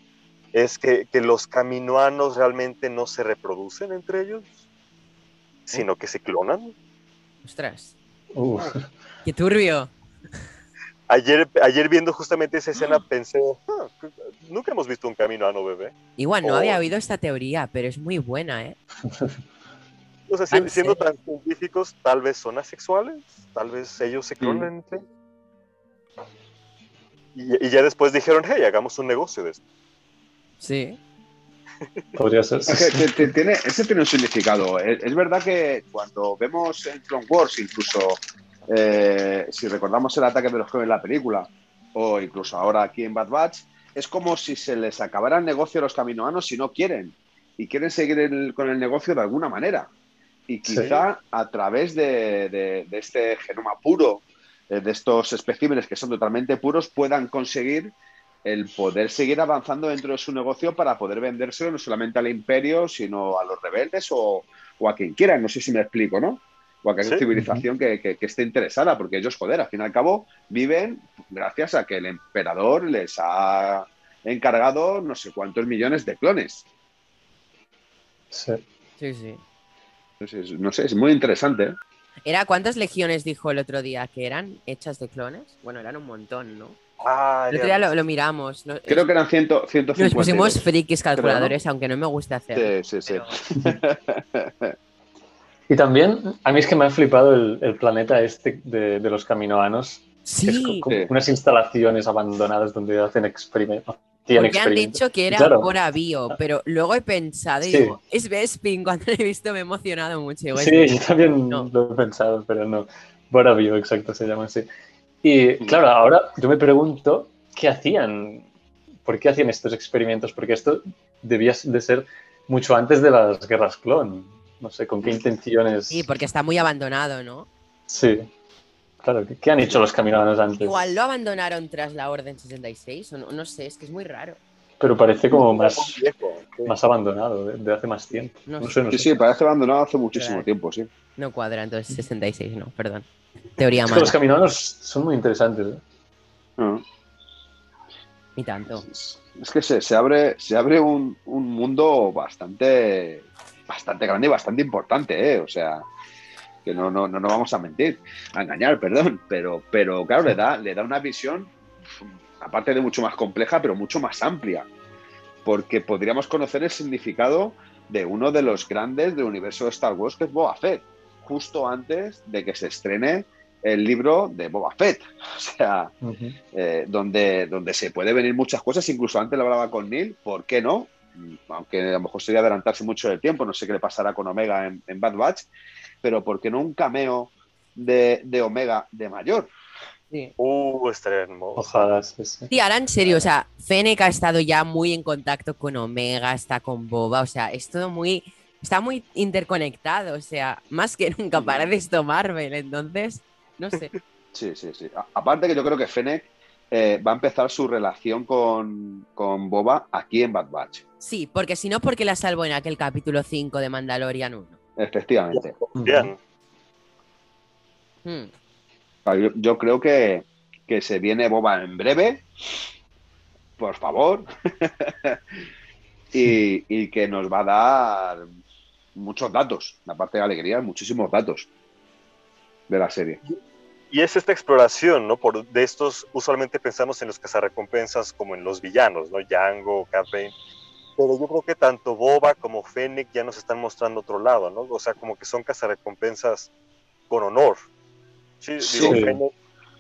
es que, que los caminoanos realmente no se reproducen entre ellos, sino que se clonan. Ostras. Uh, ¡Qué turbio! Ayer, ayer viendo justamente esa escena pensé, "Ah, nunca hemos visto un caminoano bebé. Igual no Oh. había oído esta teoría, pero es muy buena, ¿eh? (laughs) O sea, si- Ah, ¿en siendo tan científicos, tal vez son asexuales, tal vez ellos se clonan entre y, y ya después dijeron, hey, hagamos un negocio de esto. Sí. Podría ser. Es que te- te- tiene, ese tiene un significado. Es, es verdad que cuando vemos en Clone Wars, incluso eh, si recordamos el ataque de los clones en la película, o incluso ahora aquí en Bad Batch, es como si se les acabara el negocio a los caminoanos si no quieren. Y quieren seguir el- con el negocio de alguna manera. Y quizá a través de, de- de este genoma puro, eh, de estos especímenes que son totalmente puros, puedan conseguir el poder seguir avanzando dentro de su negocio para poder vendérselo no solamente al imperio, sino a los rebeldes o, o a quien quiera. No sé si me explico, ¿no? O a cualquier Sí. civilización que, que- que esté interesada, porque ellos, joder, al fin y al cabo, viven gracias a que el emperador les ha encargado no sé cuántos millones de clones. Sí. Sí, sí. Entonces, no sé, es muy interesante. ¿eh? ¿Era cuántas legiones dijo el otro día que eran hechas de clones? Bueno, eran un montón, ¿no? Ah, El otro día lo, lo miramos. ¿no? Creo que eran 100, 150. Nos pusimos frikis Creo, ¿no? calculadores, aunque no me gusta hacer. Sí, sí, sí. (laughs) Y también, a mí es que me ha flipado el, el planeta este de, de los caminoanos. que es Sí, como Sí. unas instalaciones abandonadas donde hacen experimentos. porque han dicho que era Claro. por avío, pero luego he pensado y Sí. digo, es Bespin, cuando lo he visto me he emocionado mucho. Sí, yo también No. lo he pensado, pero no. Boravio, exacto, se llama así. Y claro, ahora yo me pregunto, ¿qué hacían? ¿Por qué hacían estos experimentos? Porque esto debía de ser mucho antes de las guerras clon. No sé, ¿con qué intenciones? Sí, porque está muy abandonado, ¿no? Sí. Claro, ¿qué, han hecho los caminoanos antes? Igual lo abandonaron tras la Orden 66, o no, no sé, es que es muy raro. Pero parece como más, viejo, sí. más abandonado, de, de hace más tiempo. No No, sé. sé, no Sí, sé. sí, parece abandonado hace muchísimo Claro. tiempo, sí. No cuadra, entonces 66, no, perdón. Teoría Es que mala. los caminoanos son muy interesantes. ¿eh? Ah. Ni tanto. Es, es que se, se abre, se abre un, un mundo bastante, bastante grande y bastante importante, ¿eh? O sea, que no, no, no nos vamos a mentir, a engañar, perdón, pero, pero claro, le da, le da una visión, aparte de mucho más compleja, pero mucho más amplia, porque podríamos conocer el significado de uno de los grandes del universo de Star Wars, que es Boba Fett, justo antes de que se estrene el libro de Boba Fett. (laughs) O sea, eh, donde, donde se puede venir muchas cosas. Incluso antes lo hablaba con Neil, ¿por qué no? Mm, Aunque a lo mejor sería adelantarse mucho del tiempo, no sé qué le pasará con Omega en, en Bad Batch, pero ¿por qué no un cameo de, de Omega de mayor? Sí. Uh, estaría hermoso. Ojalá, sí, sí. Sí, ahora en serio, o sea, Fennec ha estado ya muy en contacto con Omega, está con Boba, o sea, es todo muy. Está muy interconectado, o sea, más que nunca parece esto Marvel, entonces, no sé. (laughs) Sí, sí, sí. A- aparte que yo creo que Fennec eh, va a empezar su relación con, con Boba aquí en Bad Batch. Sí, porque si no, porque la salvo en aquel capítulo 5 de Mandalorian 1. Efectivamente. Bien. Hmm. Claro, Yo, yo creo que, que se viene Boba en breve, por favor, (laughs) y, que nos va a dar muchos datos, aparte de alegría, muchísimos datos de la serie. Y es esta exploración, ¿no? Por, de estos, usualmente pensamos en los cazarrecompensas como en los villanos, ¿no? Django, Cat Pero yo creo que tanto Boba como Fennec ya nos están mostrando otro lado, ¿no? O sea, como que son cazarrecompensas con honor. Sí, digo,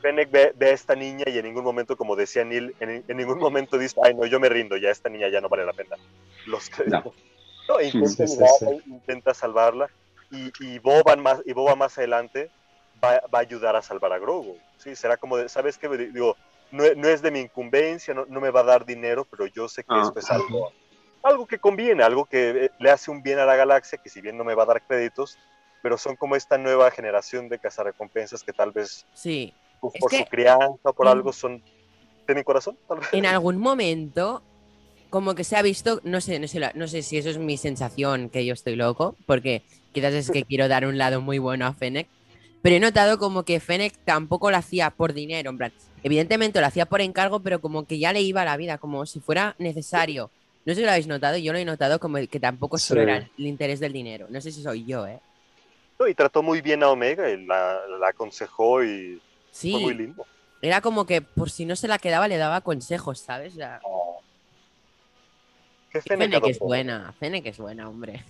Fennec, ve, a esta niña y en ningún momento, como decía Neil, en, ningún momento dice, ay, no, yo me rindo, ya esta niña ya no vale la pena. Los no. No intenta, salvarla y, y, Boba más, y Boba más adelante va, a ayudar a salvar a Grogu. ¿sí? Será como, de, ¿sabes qué? Digo, no, no, es de mi incumbencia, no, no, me va a dar dinero, pero yo sé que ah, esto es algo, algo que conviene, algo que eh, le hace un bien a la galaxia, que si bien no me va a dar créditos, pero son como esta nueva generación de cazarrecompensas que tal vez sí. por, su crianza, por algo son... ¿Tienen corazón? En algún momento como que se ha visto, no sé, no sé, no sé si eso es mi sensación, que yo estoy loco, porque quizás es que (laughs) quiero dar un lado muy bueno a Fennec, pero he notado como que Fennec tampoco lo hacía por dinero, en plan, evidentemente lo hacía por encargo, pero como que ya le iba a la vida, como si fuera necesario. No sé si lo habéis notado, yo lo he notado como que tampoco solo era el interés del dinero. No sé si soy yo, ¿eh? y trató muy bien a Omega y la, aconsejó y sí, fue muy lindo. Era como que por si no se la quedaba le daba consejos, ¿sabes? Oh. Fennec es buena, Fennec es buena, hombre.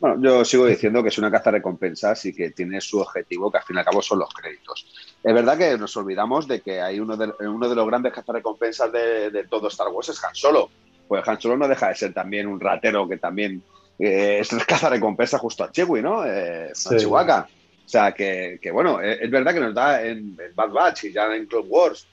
Bueno, yo sigo diciendo que es una caza de recompensas y que tiene su objetivo, que al fin y al cabo son los créditos. Es verdad que nos olvidamos de que hay uno de, uno de los grandes cazarrecompensas de, de todo Star Wars es Han Solo. Pues Han Solo no deja de ser también un ratero que también eh, es cazarrecompensa justo a Chewie, ¿no? Eh, a Chihuahua. O sea, que, bueno, eh, es verdad que nos da en, Bad Batch y ya en Clone Wars,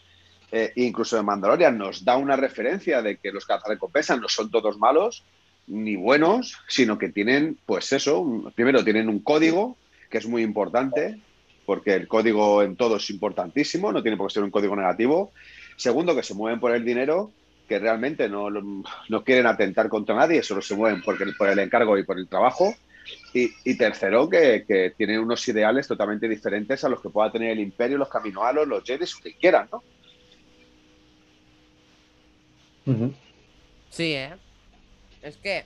eh, incluso en Mandalorian, nos da una referencia de que los cazarrecompensas no son todos malos, ni buenos, sino que tienen, pues eso, primero tienen un código, que es muy importante, porque el código en todo es importantísimo, no tiene por qué ser un código negativo. Segundo, que se mueven por el dinero, que realmente no, no quieren atentar contra nadie, solo se mueven porque, por el encargo y por el trabajo. Y, tercero, que, que, tienen unos ideales totalmente diferentes a los que pueda tener el Imperio, los Caminoalos, los Jedi, o que quieran, ¿no? Sí, ¿eh? Es que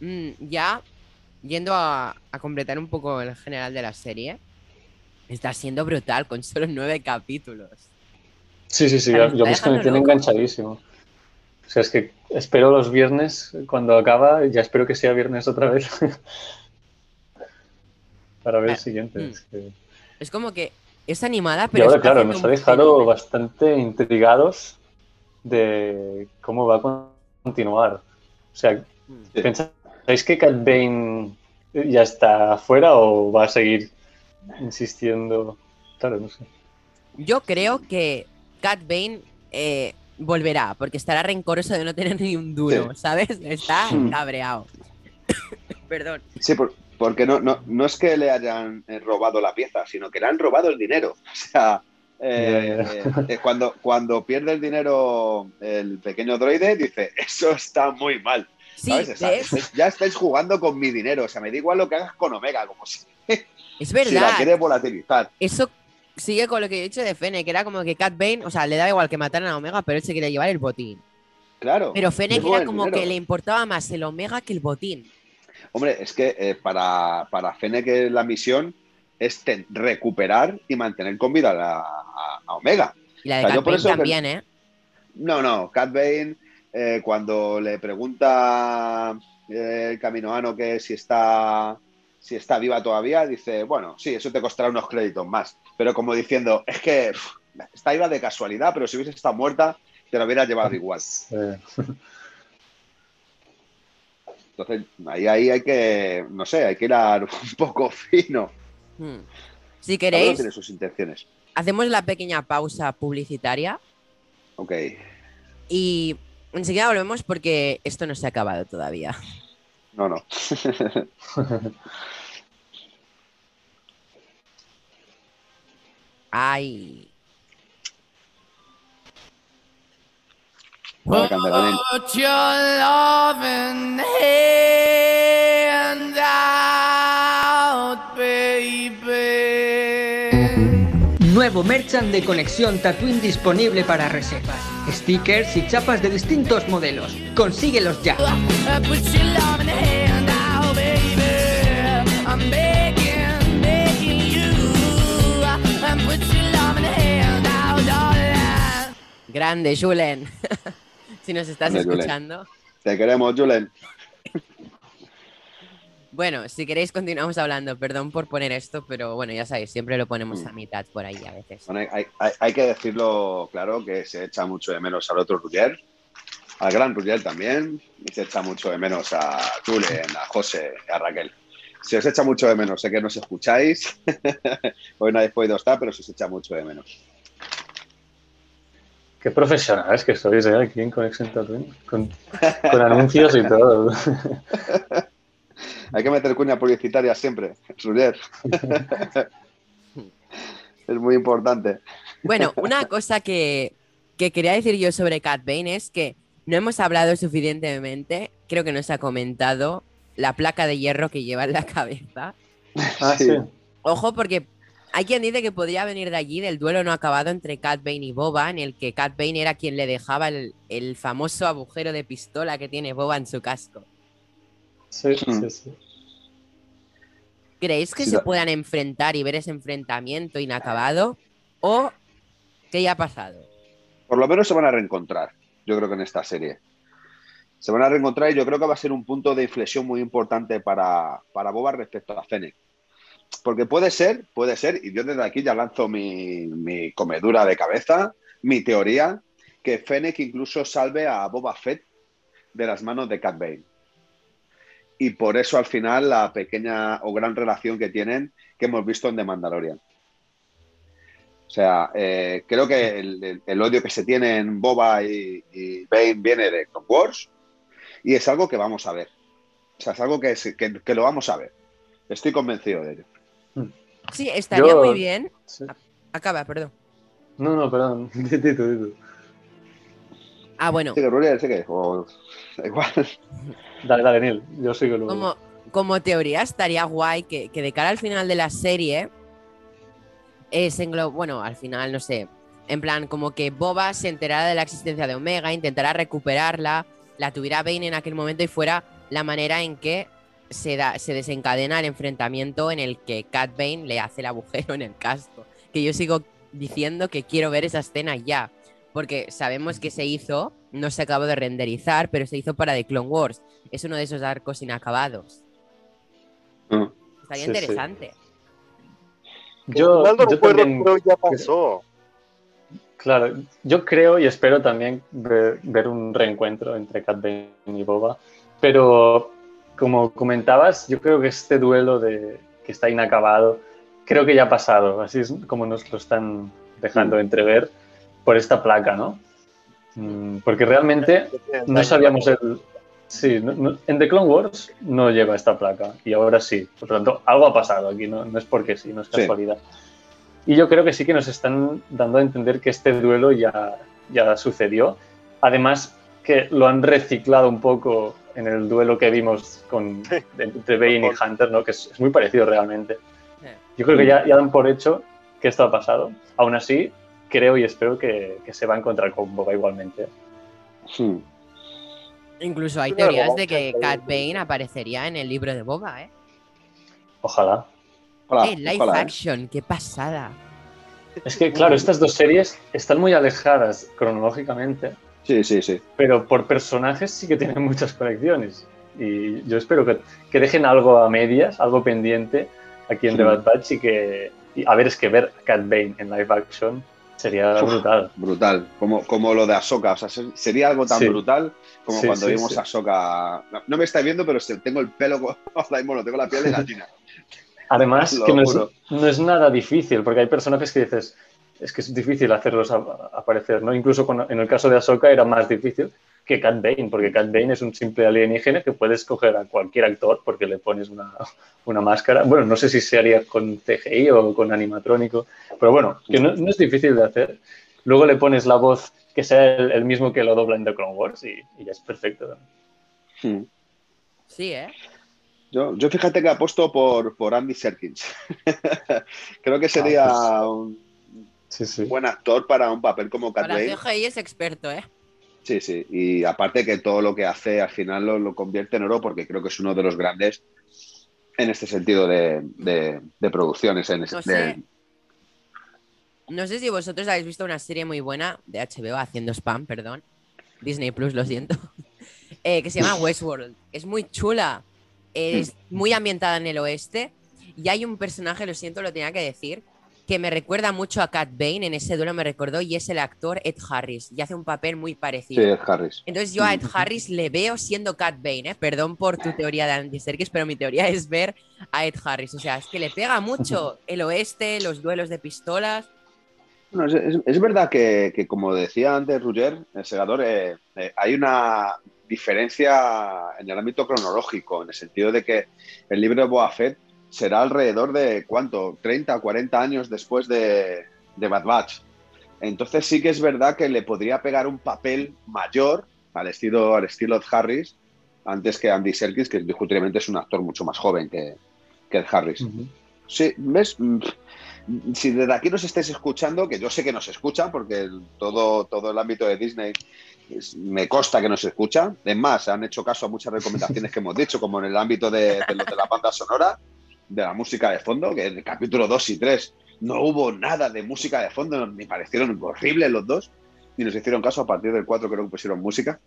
mm, ya yendo a, completar un poco el general de la serie, está siendo brutal con solo nueve capítulos. Sí, sí, sí, yo mismo me tiene enganchadísimo. O sea, es que espero los viernes, cuando acaba, ya espero que sea viernes otra vez. (laughs) Para ver el ah, siguiente. Mm. Es, como que es animada, pero. Y ahora, claro, nos ha dejado bastante intrigados de cómo va a continuar. O sea, ¿pensáis que Cat Bane ya está fuera o va a seguir insistiendo? Claro, no sé. Yo creo que Cat Bane eh, volverá, porque estará rencoroso de no tener ni un duro, ¿sabes? Está cabreado. (coughs) Perdón. Sí, porque no, no, no es que le hayan eh, robado la pieza, sino que le han robado el dinero. O sea, eh, cuando, cuando pierde el dinero el pequeño droide, dice, eso está muy mal. Sí, ya estáis jugando con mi dinero. O sea, me da igual lo que hagas con Omega, como si, (laughs) es verdad. si la quieres volatilizar. Eso sigue con lo que he dicho de Fene, que era como que Cat Bane, o sea, le da igual que mataran a Omega, pero él se quería llevar el botín. Claro. Pero Fennec era como que le importaba más el Omega que el botín. Hombre, es que eh, para, para Fennec la misión es recuperar y mantener con vida a, Omega. Y la de Cat Bane también, ¿eh? No, no, Cat Bane, eh, cuando le pregunta eh, el caminoano que si está, si está viva todavía, dice, bueno, sí, eso te costará unos créditos más. Pero como diciendo, es que está viva de casualidad, pero si hubiese estado muerta, te lo hubieras llevado (laughs) igual. Entonces, ahí, ahí hay que, no sé, hay que ir (laughs) un poco fino. Hmm. Si queréis, tiene sus intenciones. hacemos la pequeña pausa publicitaria. Ok. Y enseguida volvemos porque esto no se ha acabado todavía. No, no. (laughs) Ay. Put your nuevo merchant de conexión Tatooine disponible para reservas. Stickers y chapas de distintos modelos. Consíguelos ya. Grande, Julen. (laughs) si nos estás Grande, Julen. escuchando. Te queremos, Julen. (laughs) Bueno, si queréis (laughs) continuamos hablando. Perdón por poner esto, pero bueno, ya sabéis, siempre lo ponemos Mm. a mitad por ahí a veces. Bueno, hay, hay- hay que decirlo claro que se echa mucho de menos al otro Ruggier, al gran Ruggier también, y se echa mucho de menos a Julen, a José, a Raquel. Se os echa mucho de menos, sé que nos escucháis, (laughs) hoy no habéis podido estar, pero se os echa mucho de menos. Qué profesionales que sois, ¿eh? Aquí en Conexión Tatooine. Con, con anuncios y todo. (laughs) Hay que meter cuña publicitaria siempre, (laughs) Ruggier. (laughs) es muy importante. Bueno, una cosa que, que quería decir yo sobre Cat Bane es que no hemos hablado suficientemente, creo que no se ha comentado, la placa de hierro que lleva en la cabeza. Ah, Sí. sí. Ojo, porque hay quien dice que podría venir de allí del duelo no acabado entre Cat Bane y Boba, en el que Cat Bane era quien le dejaba el, el famoso agujero de pistola que tiene Boba en su casco. Sí, sí, sí. ¿Creéis que Sí, se puedan enfrentar y ver ese enfrentamiento inacabado? ¿O qué ya ha pasado? Por lo menos se van a reencontrar, yo creo que en esta serie. Se van a reencontrar y yo creo que va a ser un punto de inflexión muy importante para, para Boba respecto a Fennec. Porque puede ser, puede ser, y yo desde aquí ya lanzo mi, mi comedura de cabeza, mi teoría, que Fennec incluso salve a Boba Fett de las manos de Cat Bane. Y por eso al final la pequeña o gran relación que tienen que hemos visto en The Mandalorian. O sea, eh, creo que el, el- el odio que se tiene en Boba y, y Bane viene de Clone Wars y es algo que vamos a ver. O sea, es algo que, es- que- que lo vamos a ver. Estoy convencido de ello. Sí, estaría Yo- muy bien. sí. Acaba, perdón. No, no, perdón. (laughs) Ah, bueno, Ruriel, o- da igual. Dale, dale, Neil. Yo sigo luego. como, como teoría estaría guay que, que de cara al final de la serie se englo- bueno, al final, no sé, en plan, como que Boba se enterara de la existencia de Omega, intentara recuperarla, la tuviera Bane en aquel momento y fuera la manera en que se, da, se desencadena el enfrentamiento en el que Cat Bane le hace el agujero en el casco. Que yo sigo diciendo que quiero ver esa escena ya, porque sabemos que se hizo, no se acabó de renderizar, pero se hizo para The Clone Wars. Es uno de esos arcos inacabados. Mm. Estaría Sí, sí. interesante. yo, también- ya pasó. Claro, yo creo y espero también ver, ver un reencuentro entre Cat Bane y Boba, pero como comentabas, yo creo que este duelo de que está inacabado, creo que ya ha pasado, así es como nos lo están dejando entrever por esta placa, ¿no? Mm, Porque realmente no sabíamos el... Sí, no- no- en The Clone Wars no lleva esta placa y ahora sí. Por lo tanto, algo ha pasado aquí, no, no es porque sí, no es Sí. casualidad. Y yo creo que sí que nos están dando a entender que este duelo ya, ya sucedió. Además, que lo han reciclado un poco en el duelo que vimos con, entre Bane y Hunter, ¿no? que es, es muy parecido realmente. Yo creo que ya, ya dan por hecho que esto ha pasado. Aún así, creo y espero que, que se va a encontrar con Boba igualmente. Mm. Incluso hay teorías de que. Cat Bane aparecería en el libro de Boba, ¿eh? Ojalá. Ojalá, Eh, live ojalá, ¿eh? action, qué pasada. Es que, claro, estas dos series están muy alejadas cronológicamente, Sí, sí, sí. pero por personajes sí que tienen muchas conexiones. Y yo espero que, que dejen algo a medias, algo pendiente aquí en Sí. The Bad Batch y que, y, a ver, es que ver a Cat Bane en live action sería Uf. brutal. Brutal. Como, como lo de Ahsoka. O sea, ser- sería algo tan Sí. brutal como Sí, cuando sí, vimos a Ahsoka. No, no me estáis viendo, pero tengo el pelo. (laughs) Ahora mismo tengo la piel de gallina. Además, Lo que no es, no es nada difícil, porque hay personajes que dices, es que es difícil hacerlos a- a- aparecer, ¿no? Incluso con- en el caso de Ahsoka era más difícil que Cat Bane, porque Cat Bane es un simple alienígena que puedes coger a cualquier actor porque le pones una, una máscara. Bueno, no sé si se haría con CGI o con animatrónico, pero bueno, que no, no es difícil de hacer. Luego le pones la voz que sea el, el mismo que lo dobla en The Clone Wars y, y ya es perfecto. Mm. Sí, ¿eh? Yo, yo fíjate que apuesto por, por Andy Serkins. (laughs) Creo que sería Ah, un, Sí, sí. buen actor para un papel como Cat Para Bane. CGI es experto, ¿eh? Sí, sí. Y aparte que todo lo que hace al final lo, lo convierte en oro porque creo que es uno de los grandes en este sentido de, de- de producciones. En ese- No de- sé. No sé si vosotros habéis visto una serie muy buena de HBO, haciendo spam, perdón. Disney Plus, lo siento. (laughs) eh, que se llama (laughs) Westworld. Es muy chula. Es muy ambientada en el oeste. Y hay un personaje, lo siento, lo tenía que decir, que me recuerda mucho a Cat Bane. En ese duelo me recordó y es el actor Ed Harris. Y hace un papel muy Sí, parecido. Ed Harris. Entonces yo a Ed Harris le veo siendo Cat Bane, ¿eh? Perdón por tu teoría de Andy Serkis, pero mi teoría es ver a Ed Harris. O sea, es que le pega mucho el oeste, los duelos de pistolas. Bueno, es, es- es verdad que, que, como decía antes Roger, el segador, eh, eh, hay una diferencia en el ámbito cronológico, en el sentido de que el libro de Boa Fett será alrededor de, ¿cuánto? 30 o 40 años después de, de Bad Batch. Entonces sí que es verdad que le podría pegar un papel mayor al estilo, al estilo Ed Harris antes que Andy Serkis, que discutiblemente es un actor mucho más joven que, que Harris. Sí, ¿ves? Mm, Si desde aquí nos estáis escuchando, que yo sé que nos escuchan, porque el- todo, todo el ámbito de Disney es- me consta que nos escucha. Es más, han hecho caso a muchas recomendaciones que hemos dicho, como en el ámbito de, de de la banda sonora, de la música de fondo, que en el capítulo 2 y 3 no hubo nada de música de fondo, me parecieron horribles los dos, y nos hicieron caso a partir del 4 creo que pusieron música.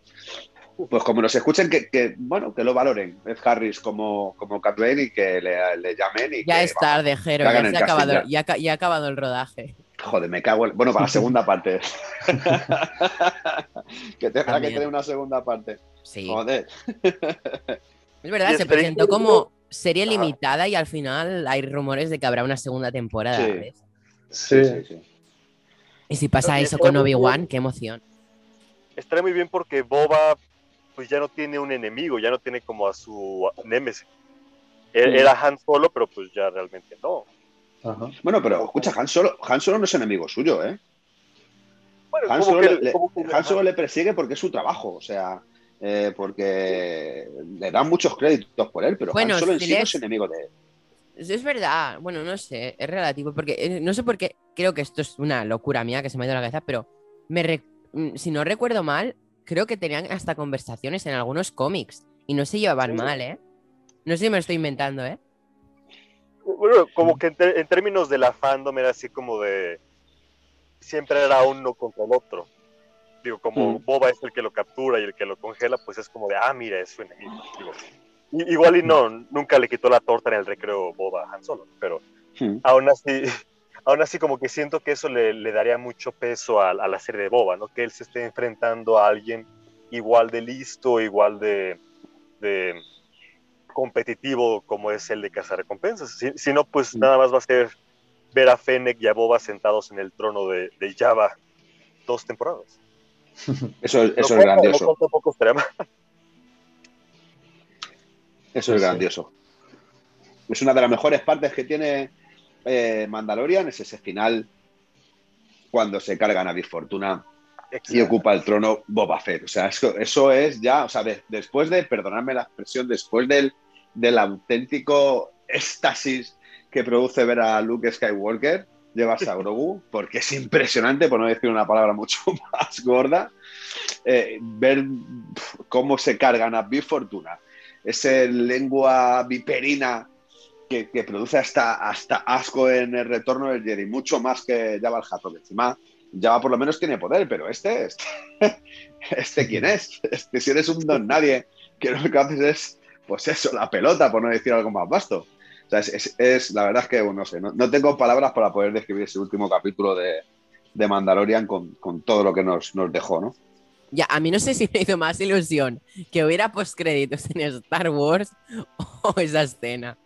Pues como nos escuchen, que, que, bueno, que lo valoren, Ed Harris como, como Cat Bane y que le, le llamen y Ya que, es tarde, Jero. Ya, se ha acabado, ya. ya, ca- ya ha acabado el rodaje. Joder, me cago en... Bueno, para la segunda parte. (laughs) que tendrá que tener una segunda parte. Sí. Joder. Es verdad, se presentó como serie Ajá. limitada y al final hay rumores de que habrá una segunda temporada. Sí. ¿ves? Sí. sí, sí. Y si pasa Pero eso con Obi-Wan, qué emoción. Estaría muy bien porque Boba pues ya no tiene un enemigo, ya no tiene como a su némesis. Sí. Era Han Solo, pero pues ya realmente no. Ajá. Bueno, pero escucha, Han Solo, Han Solo no es enemigo suyo, ¿eh? Bueno, Han como Solo, que- le, como que- Han Solo le persigue porque es su trabajo, o sea, eh, porque le dan muchos créditos por él, pero Bueno, Han Solo en sí es enemigo de él. Eso es verdad. Bueno, no sé, es relativo. Porque eh, no sé por qué. Creo que esto es una locura mía que se me ha ido la cabeza, pero me re- mm, si no recuerdo mal, creo que tenían hasta conversaciones en algunos cómics y no se llevaban Sí. mal, ¿eh? No sé si me lo estoy inventando, ¿eh? Bueno, como que en, en términos de la fandom era así como de. Siempre era uno contra el otro. Digo, como Mm. Boba es el que lo captura y el que lo congela, pues es como de, ah, mira, es su enemigo. Digo, igual y no, nunca le quitó la torta en el recreo Boba a Han Solo, pero Hmm. aún así, (laughs) aún así como que siento que eso le, le daría mucho peso a, a la serie de Boba, ¿no? Que él se esté enfrentando a alguien igual de listo, igual de, de competitivo como es el de cazarrecompensas. Si, si no, pues Mm. nada más va a ser ver a Fennec y a Boba sentados en el trono de, de Java dos temporadas. (laughs) Eso, es- eso es grandioso. Eso es Sí, sí. grandioso. Es una de las mejores partes que tiene eh, Mandalorian, es ese final cuando se cargan a Big Fortuna y ocupa el trono Boba Fett. O sea, eso, eso es ya, o sea, de- después de, perdonadme la expresión, después del, del auténtico éxtasis que produce ver a Luke Skywalker, llevarse a Grogu, porque es impresionante, por no decir una palabra mucho (laughs) más gorda, eh, ver cómo se cargan a Big Fortuna, esa lengua viperina que, produce hasta, hasta asco en el retorno del Jedi, mucho más que Jabba el Hutt, que encima Java por lo menos tiene poder, pero este, este, (laughs) este quién es? Este, si eres un don nadie, que lo que haces es, pues eso, la pelota, por no decir algo más vasto. O sea, es, la verdad es que, no sé, no, tengo palabras para poder describir ese último capítulo de, de Mandalorian con, con todo lo que nos, nos dejó, ¿no? Ya, a mí no sé si me hizo más ilusión que hubiera postcréditos en Star Wars o esa escena.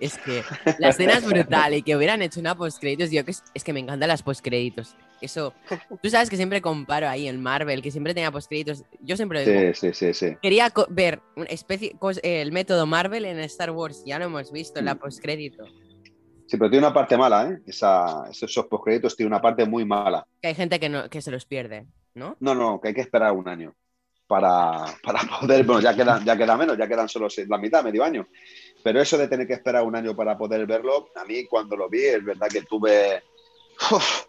Es que la escena es brutal y que hubieran hecho una postcréditos, yo que es, es que me encantan las postcréditos. Eso, (laughs) tú sabes que siempre comparo ahí en Marvel, que siempre tenía postcréditos. Yo siempre digo, Sí, sí, sí, quería ver una especie, el método Marvel en Star Wars, ya lo hemos visto en la Mm. postcrédito. Sí, pero tiene una parte mala, ¿eh? Esa, esos postcréditos tiene una parte muy mala. Que hay gente que, no, que se los pierde, ¿no? No, no, que hay que esperar un año para, (laughs) para poder, bueno, ya queda, ya queda menos, ya quedan solo la mitad, medio año. Pero eso de tener que esperar un año para poder verlo, a mí cuando lo vi, es verdad que tuve uf,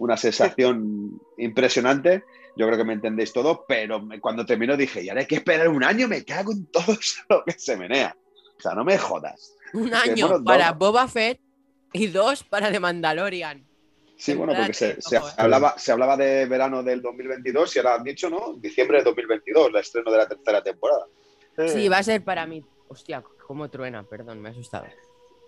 una sensación impresionante. Yo creo que me entendéis todo, pero cuando terminó dije, y ahora hay que esperar un año, me cago en todo (laughs) lo que se menea. O sea, no me jodas. Un año para Boba Fett y dos para The Mandalorian. Sí, bueno, porque se, hablaba, se hablaba de verano del 2022 y ahora han dicho, ¿no? Diciembre de 2022, el estreno de la tercera temporada. Sí, va a ser para mí. Hostia, cómo truena, perdón, me he asustado.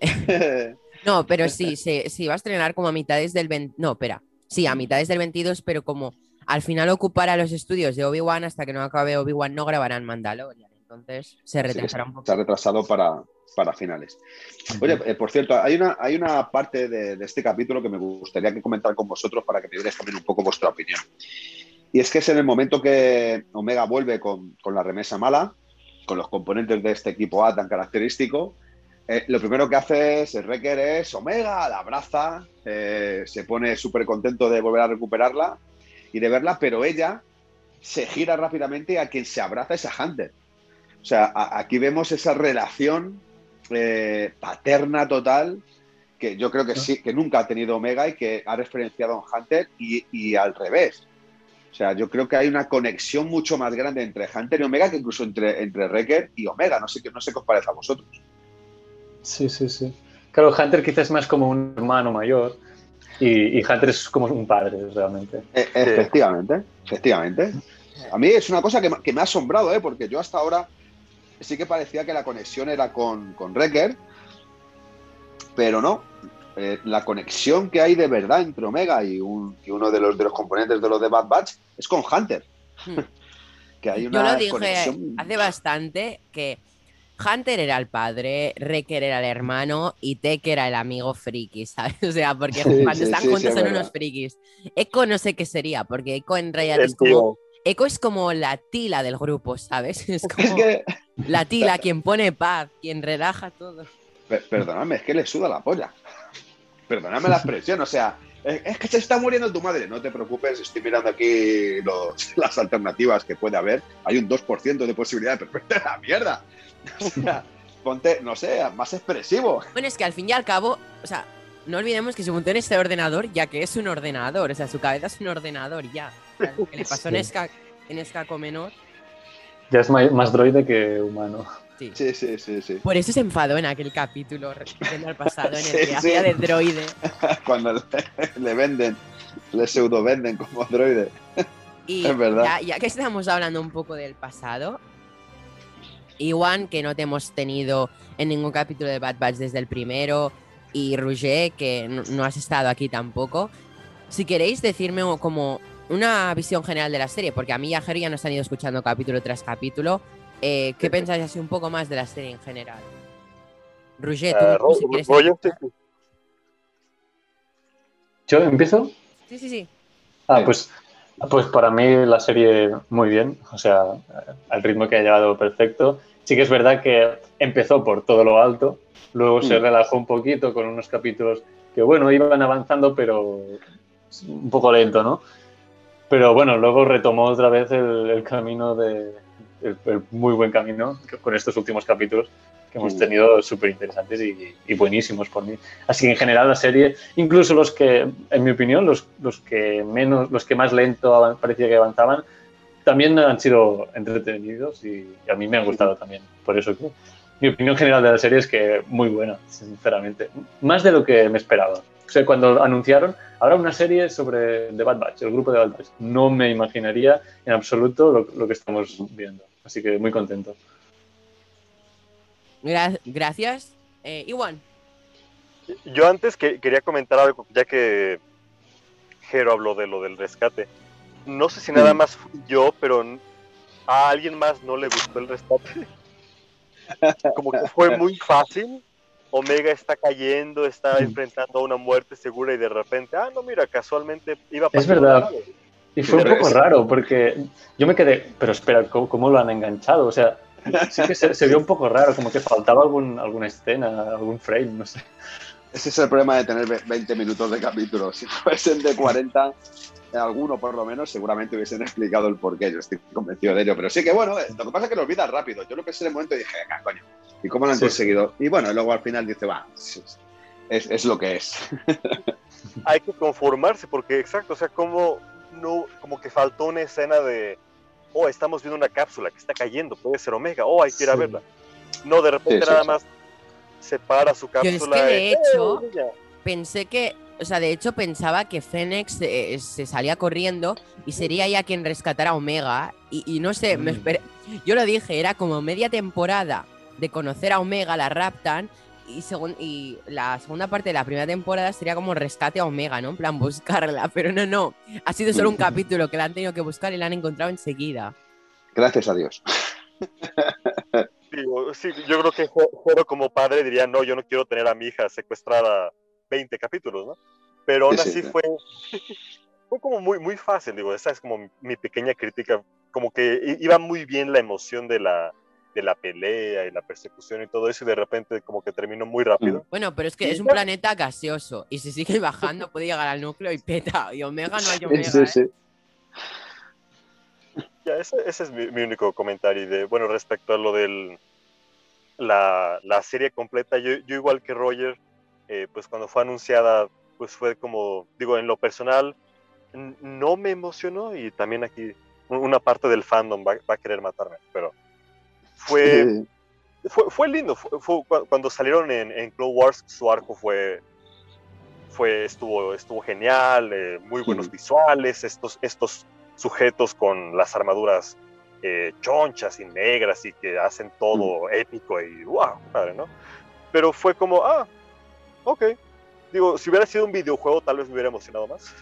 (laughs) no, pero sí, sí, sí, va a estrenar como a mitades del 20. No, espera. Sí, a mitades del 22, pero como al final ocupará los estudios de Obi-Wan hasta que no acabe Obi-Wan, no grabarán Mandalorian. Entonces se retrasará un poco. Se ha retrasado para, para finales. Oye, eh, por cierto, hay una, hay una parte de, este capítulo que me gustaría que comentar con vosotros para que me dierais también un poco vuestra opinión. Y es que es en el momento que Omega vuelve con, la remesa mala, con los componentes de este equipo A tan característico, eh, lo primero que hace es, Recker es Omega, la abraza, eh, se pone súper contento de volver a recuperarla y de verla, pero ella se gira rápidamente y a quien se abraza es a Hunter. O sea, aquí vemos esa relación eh, paterna total que yo creo que sí, que nunca ha tenido Omega y que ha referenciado a Hunter y, al revés. O sea, yo creo que hay una conexión mucho más grande entre Hunter y Omega que incluso entre, entre Wrecker y Omega. No sé, no sé qué os parece a vosotros. Sí, sí, sí. Claro, Hunter quizás es más como un hermano mayor y, Hunter es como un padre realmente. E, efectivamente, efectivamente. A mí es una cosa que, que me ha asombrado, ¿eh? porque yo hasta ahora sí que parecía que la conexión era con, con Wrecker, pero no. Eh, la conexión que hay de verdad entre Omega y, uno de los, de los componentes de los de Bad Batch es con Hunter. Hmm. (laughs) que hay una Yo lo dije hace bastante que Hunter era el padre, Wrecker era el hermano y Tech era el amigo friki, (laughs) ¿sabes? O sea, porque cuando están juntos son unos frikis. Echo no sé qué sería, porque Echo en realidad es como Eco es como la tila del grupo, ¿sabes? (laughs) Es como la tila, (laughs) quien pone paz, quien relaja todo. Perdóname, es que le suda la polla. Perdóname la expresión, o sea, es que se está muriendo tu madre. No te preocupes, estoy mirando aquí las alternativas que puede haber. Hay un 2% de posibilidad de perfecta la mierda. (laughs) O sea, ponte, no sé, más expresivo. Bueno, es que al fin y al cabo, o sea, no olvidemos que se montó en este ordenador ya que es un ordenador, o sea, su cabeza es un ordenador ya. Lo que le (laughs) pasó en, Ska, en Menor. Ya es más, droide que humano. Sí. sí. sí, sí, Por eso se enfadó en aquel capítulo, al pasado, en el (laughs) que hacía de droide. Cuando le, venden, le pseudo venden como droide. Y es verdad. Ya, ya, que estamos hablando un poco del pasado, Iwan, que no te hemos tenido en ningún capítulo de Bad Batch desde el primero, y Roger, que no, has estado aquí tampoco. Si queréis decirme como una visión general de la serie, porque a mí y a Jerry ya nos han ido escuchando capítulo tras capítulo, eh, ¿qué pensáis así un poco más de la serie en general? Roger, tú, uh, si quieres... ¿Yo empiezo? Sí, sí, sí. Ah, pues, pues para mí la serie muy bien, o sea, al ritmo que ha llevado perfecto. Sí que es verdad que empezó por todo lo alto, Luego se mm. relajó un poquito con unos capítulos que, bueno, iban avanzando, pero un poco lento, ¿no? Pero bueno, luego retomó otra vez el, camino de. El, muy buen camino con estos últimos capítulos que hemos mm. tenido súper interesantes y, buenísimos por mí. Así que en general la serie, incluso los que, en mi opinión, los, los que menos, los que más lento parecía que avanzaban, también han sido entretenidos y, y a mí me han gustado también. Por eso que mi opinión general de la serie es que muy buena, sinceramente. Más de lo que me esperaba. O sea, cuando anunciaron, ahora una serie sobre The Bad Batch, el grupo de Bad Batch, no me imaginaría en absoluto lo, que estamos viendo. Así que muy contento. gracias. Eh, Iwan. Yo antes que, quería comentar algo, ya que Jero habló de lo del rescate. No sé si nada más yo, pero a alguien más no le gustó el rescate (laughs) como que fue muy fácil. Omega está cayendo, está enfrentando a una muerte segura y de repente, ah, no, mira, casualmente iba a pasar. Es verdad. Y fue un poco raro porque yo me quedé, pero espera, ¿cómo, lo han enganchado? O sea, sí que se, vio un poco raro, como que faltaba algún, alguna escena, algún frame, no sé. Ese es el problema de tener 20 minutos de capítulo. Si fuesen de 40, alguno por lo menos, seguramente hubiesen (laughs) explicado el porqué, yo estoy convencido de ello. Pero sí que bueno, eh, lo que pasa es que lo olvidas rápido. Yo lo pensé en el momento y dije, venga, coño, ¿y cómo lo han conseguido? Y bueno, luego al final dice, va, es, lo que es. (laughs) hay que conformarse, porque exacto, o sea, como, no, como que faltó una escena de, oh, estamos viendo una cápsula que está cayendo, puede ser Omega, oh, hay que ir a Sí. verla. No, de repente Sí, sí, nada sí. más se para su Yo es cápsula. que de hecho- "Eh, ya". Pensé que, o sea, de hecho pensaba que Fénix eh, se salía corriendo y sería ella quien rescatara a Omega. Y, y no sé, me Mm. esperé- yo lo dije, era como media temporada de conocer a Omega, la raptan. Y, segun- y la segunda parte de la primera temporada sería como rescate a Omega, ¿no? En plan, buscarla. (laughs) Pero no, no. Ha sido solo un capítulo que la han tenido que buscar y la han encontrado enseguida. Gracias a Dios. (laughs) Sí, yo creo que Jo- Joro como padre diría, no, yo no quiero tener a mi hija secuestrada 20 capítulos, ¿no? Pero aún Sí, sí, así sí. fue, (laughs) fue como muy, muy fácil, digo, esa es como mi, pequeña crítica, como que iba muy bien la emoción de la, de la pelea y la persecución y todo eso, y de repente como que terminó muy rápido. Bueno, pero es que es un ya. planeta gaseoso. Y si sigue (laughs) bajando, puede llegar al núcleo y peta. Y Omega no hay Sí, Omega. sí, ¿eh? sí. Ya, ese, ese es mi, mi único comentario. y De, bueno, respecto a lo del la, la serie completa, yo, yo igual que Roger, eh, pues cuando fue anunciada, pues fue como, digo, en lo personal, no me emocionó y también aquí un- una parte del fandom va, va a querer matarme, pero fue, fue, fue lindo. Fue, fue cu- cuando salieron en, en Clone Wars, su arco fue, fue estuvo, estuvo genial, eh, muy buenos Ujú. visuales, estos, estos sujetos con las armaduras eh, chonchas y negras y que hacen todo épico y wow, padre, ¿no? Pero fue como, ah, ok. Digo, si hubiera sido un videojuego, tal vez me hubiera emocionado más.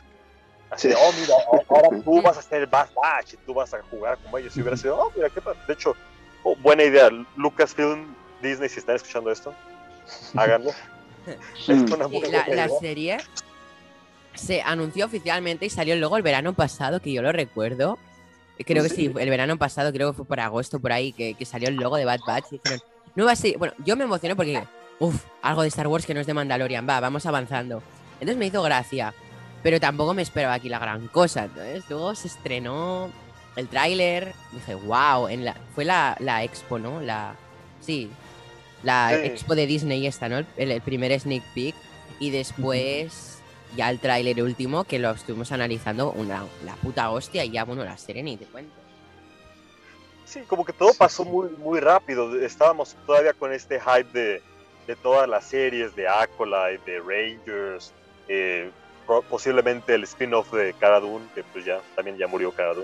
Así, de, Sí. oh, mira, ahora (laughs) tú vas a ser el Bad Batch y tú vas a jugar como ellos. Si hubiera sido, oh, mira, qué padre. De hecho, oh, buena idea. Lucasfilm, Disney, si están escuchando esto, háganlo. (laughs) Es una Sí, muy la, buena la idea. serie se anunció oficialmente y salió luego el verano pasado, que yo lo recuerdo. Creo que sí, el verano pasado, creo que fue por agosto, por ahí, que, que salió el logo de Bad Batch. Y dijeron, nueva serie. Bueno, yo me emocioné porque, uff, algo de Star Wars que no es de Mandalorian, va, vamos avanzando. Entonces me hizo gracia, pero tampoco me esperaba aquí la gran cosa. Entonces luego se estrenó el tráiler, dije, wow, en la, fue la, la expo, ¿no? La, sí, la Sí. expo de Disney esta, ¿no? El, el primer sneak peek. Y después ya el tráiler último, que lo estuvimos analizando, una, la puta hostia, y ya, bueno, la serie ni te cuento. Sí, como que todo pasó muy, muy rápido. Estábamos todavía con este hype de, de todas las series, de Acolyte, de Rangers, eh, posiblemente el spin-off de Cara que pues ya también ya murió Cara.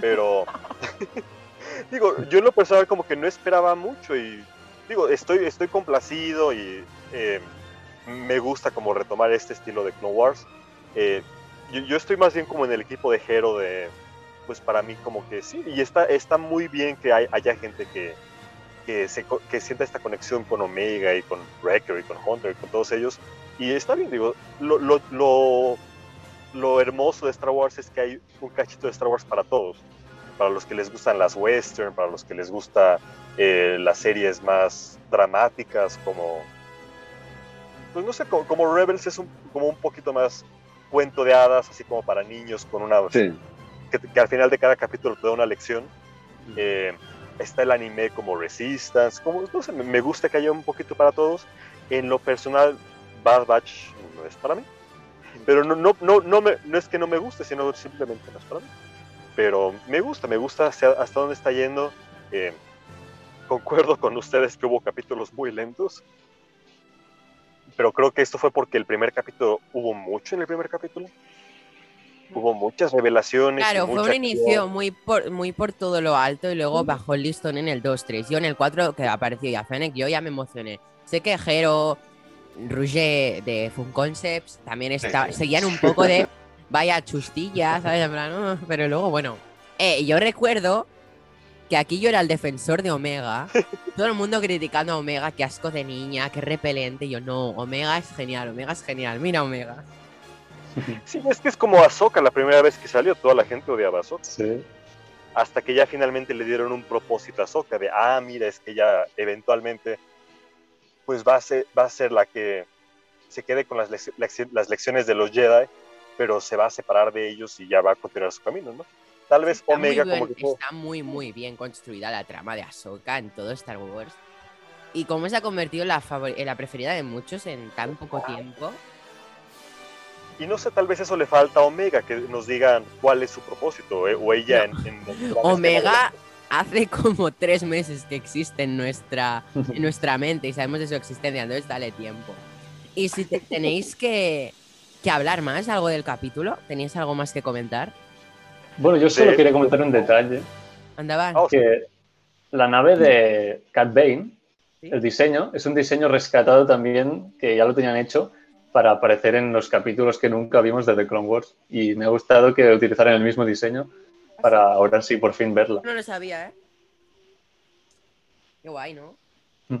Pero, (laughs) digo, yo en lo personal como que no esperaba mucho y, digo, estoy, estoy complacido y eh, me gusta como retomar este estilo de Clone Wars. Eh, yo, yo estoy más bien como en el equipo de Hero de, pues para mí como que sí, y está, está muy bien que hay- haya gente que, que, se, que sienta esta conexión con Omega y con Wrecker y con Hunter y con todos ellos, y está bien, digo, lo, lo, lo, lo hermoso de Star Wars es que hay un cachito de Star Wars para todos, para los que les gustan las western, para los que les gusta eh, las series más dramáticas como, pues no sé, como, como Rebels es un, como un poquito más cuento de hadas, así como para niños con una Sí. que, que al final de cada capítulo te da una lección. Eh, está el anime como Resistance, como, no sé, me, gusta que haya un poquito para todos. En lo personal, Bad Batch no es para mí. Pero no, no, no, no, no es que no me guste, sino simplemente no es para mí. Pero me gusta, me gusta hacia- hasta dónde está yendo. Eh, concuerdo con ustedes que hubo capítulos muy lentos. Pero creo que esto fue porque el primer capítulo hubo mucho en el primer capítulo. Hubo muchas revelaciones. Claro, fue un inicio muy por, muy por todo lo alto y luego bajó el listón en el 2-3. Yo en el 4, que apareció ya Fennec, yo ya me emocioné. Sé que Jero, Rouget de Fun Concepts también está, seguían un poco de vaya chustilla, ¿sabes? Plan, "Ah", pero luego, bueno. Eh, yo recuerdo que aquí yo era el defensor de Omega. (laughs) Todo el mundo criticando a Omega, qué asco de niña, qué repelente. Y yo, no, Omega es genial, Omega es genial, mira Omega. (laughs) Sí, es que es como Ahsoka la primera vez que salió, toda la gente odiaba a Ahsoka. Sí. Hasta que ya finalmente le dieron un propósito a Ahsoka de, ah, mira, es que ya eventualmente pues va a ser, va a ser la que se quede con las, las lecciones de los Jedi, pero se va a separar de ellos y ya va a continuar su camino, ¿no? Tal vez Está Omega bien- como que... fue- está muy, muy bien construida la trama de Ahsoka en todo Star Wars. Y cómo se ha convertido en la, favor- en la preferida de muchos en tan poco tiempo. Y no sé, tal vez eso le falta a Omega, que nos digan cuál es su propósito, eh, o ella en, en Omega hace como (laughs) tres meses que existe en nuestra, en nuestra mente y sabemos de su existencia, entonces dale tiempo. Y si (laughs) tenéis que, que, hablar más, algo del capítulo, ¿tenéis algo más que comentar? Bueno, yo solo quería comentar un detalle. Andaban. Que la nave de Cat Bane, el diseño, es un diseño rescatado también, que ya lo tenían hecho, para aparecer en los capítulos que nunca vimos de The Clone Wars. Y me ha gustado que utilizaran el mismo diseño para ahora sí por fin verla. No lo sabía, ¿eh? Qué guay, ¿no? Mm.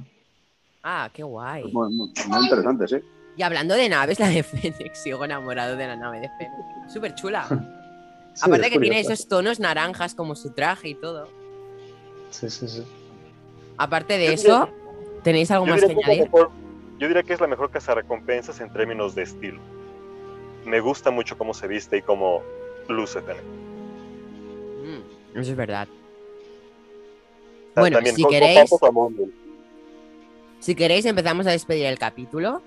Ah, qué guay. Muy, muy, interesante, sí. Y hablando de naves, la de Fénix, sigo enamorado de la nave de Fénix. Súper chula. (laughs) Aparte que tiene esos tonos naranjas como su traje y todo. Sí, sí, sí. Aparte de eso, ¿tenéis algo más que añadir? Yo diría que es la mejor recompensas en términos de estilo. Me gusta mucho cómo se viste y cómo luce Fénix. Mm, eso es verdad. Bueno, si queréis. Si queréis, empezamos a despedir el capítulo.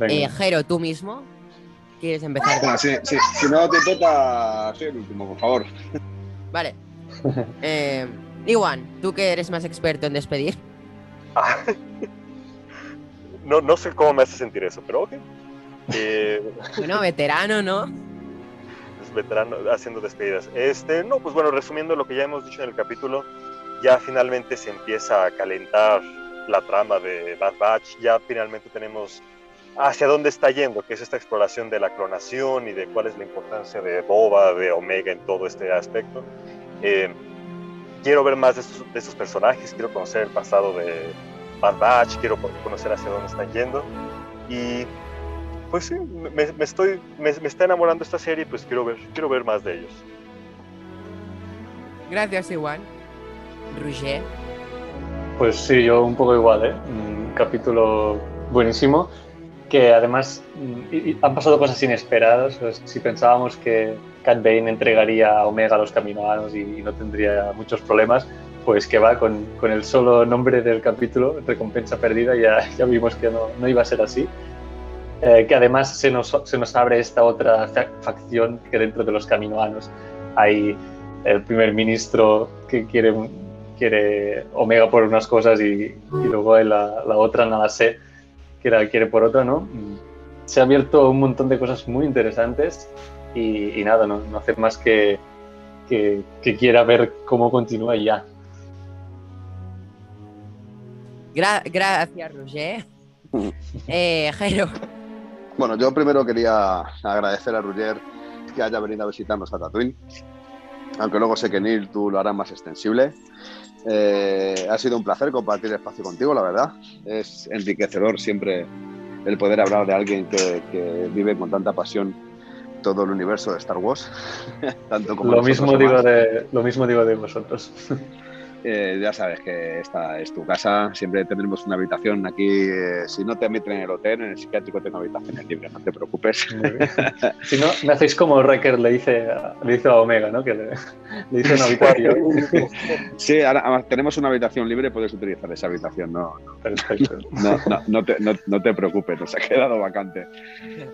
Eh, Jero, tú mismo. ¿Quieres empezar? sí, sí. Si no te toca, soy el último, por favor. (laughs) Vale. Eh, Iwan, tú que eres más experto en despedir. (laughs) no, no sé cómo me hace sentir eso, pero ok. Eh, (laughs) bueno, veterano, ¿no? Es veterano haciendo despedidas. Este, no, pues bueno, resumiendo lo que ya hemos dicho en el capítulo, ya finalmente se empieza a calentar la trama de Bad Batch, ya finalmente tenemos hacia dónde está yendo, que es esta exploración de la clonación y de cuál es la importancia de Boba, de Omega en todo este aspecto. Eh, quiero ver más de estos, personajes, quiero conocer el pasado de Bad Batch, quiero conocer hacia dónde están yendo. Y pues sí, me, estoy, me, está enamorando esta serie, pues quiero ver, quiero ver más de ellos. Gracias, Iwan. Roger. Pues sí, yo un poco igual, ¿eh? Un capítulo buenísimo, que además mm, han pasado cosas inesperadas. Pues, si pensábamos que Cat Bane entregaría a Omega a los caminoanos y, no tendría muchos problemas, pues que va con, con, el solo nombre del capítulo, recompensa perdida, ya, ya vimos que no, no iba a ser así. Eh, que además se nos, se nos abre esta otra facción que dentro de los caminoanos hay el primer ministro que quiere quiere Omega por unas cosas y, luego la, la, otra nada sé que la quiere por otra, ¿no? Se ha abierto un montón de cosas muy interesantes y, nada, no, no, hace más que, que, quiera ver cómo continúa ya. Gra gracias, Roger. (laughs) eh, Jairo. Bueno, yo primero quería agradecer a Roger que haya venido a visitarnos a Tatooine aunque luego sé que Neil tú lo harás más extensible. Eh, ha sido un placer compartir espacio contigo, la verdad. Es enriquecedor siempre el poder hablar de alguien que, vive con tanta pasión todo el universo de Star Wars. (laughs) Tanto como lo, mismo digo de, lo mismo digo de vosotros. (laughs) Eh, ya sabes que esta es tu casa, siempre tendremos una habitación aquí. Eh, si no te admiten en el hotel, en el psiquiátrico tengo habitaciones libres, no te preocupes. (laughs) Si no, me hacéis como Wrecker le dice, le dice a Omega, ¿no? Que le, le dice una habitación. (laughs) sí, ahora, tenemos una habitación libre, puedes utilizar esa habitación, no, Perfecto. (laughs) no, no, no, te, no, te preocupes, nos ha quedado vacante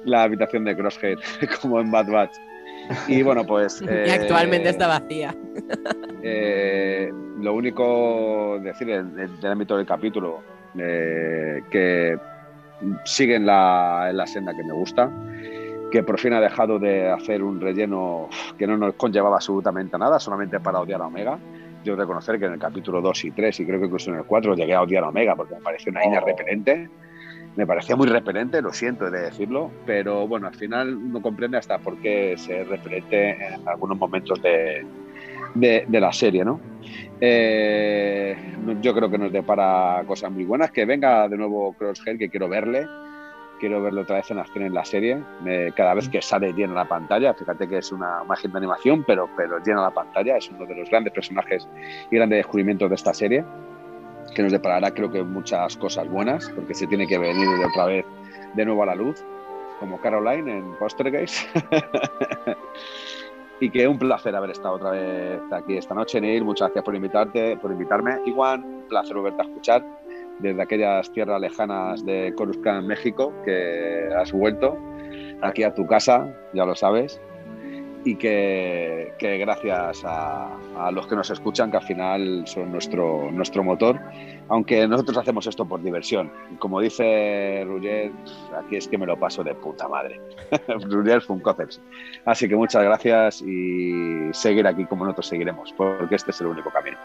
la habitación de Crosshead, como en Bad Batch. Y bueno, pues. (laughs) y actualmente eh, está vacía. Eh, lo único decir del, ámbito del capítulo, eh, que sigue en la, en la senda que me gusta, que por fin ha dejado de hacer un relleno que no nos conllevaba absolutamente nada, solamente para odiar a Omega. Yo reconocer que en el capítulo 2 y 3, y creo que incluso en el 4, llegué a odiar a Omega porque me pareció una niña oh. repelente me parecía muy repelente, lo siento de decirlo, pero bueno, al final uno comprende hasta por qué se repelente en algunos momentos de, de, la serie, ¿no? Eh, yo creo que nos depara cosas muy buenas. Que venga de nuevo Crosshair, que quiero verle. Quiero verlo otra vez en acción en la serie. cada vez que sale llena la pantalla, fíjate que es una imagen de animación, pero, pero llena la pantalla. Es uno de los grandes personajes y grandes descubrimientos de esta serie que nos deparará creo que muchas cosas buenas, porque se tiene que venir de otra vez de nuevo a la luz, como Caroline en Postergeist. (laughs) y que un placer haber estado otra vez aquí esta noche, Neil. Muchas gracias por invitarte, por invitarme. Igual, un placer volverte a escuchar desde aquellas tierras lejanas de Coruscant, México, que has vuelto. aquí a tu casa, ya lo sabes y que, gracias a, los que nos escuchan, que al final son nuestro, nuestro motor, aunque nosotros hacemos esto por diversión. Como dice Rugger, aquí es que me lo paso de puta madre. (laughs) Rugger Funkoceps. Así que muchas gracias y seguir aquí como nosotros seguiremos, porque este es el único camino.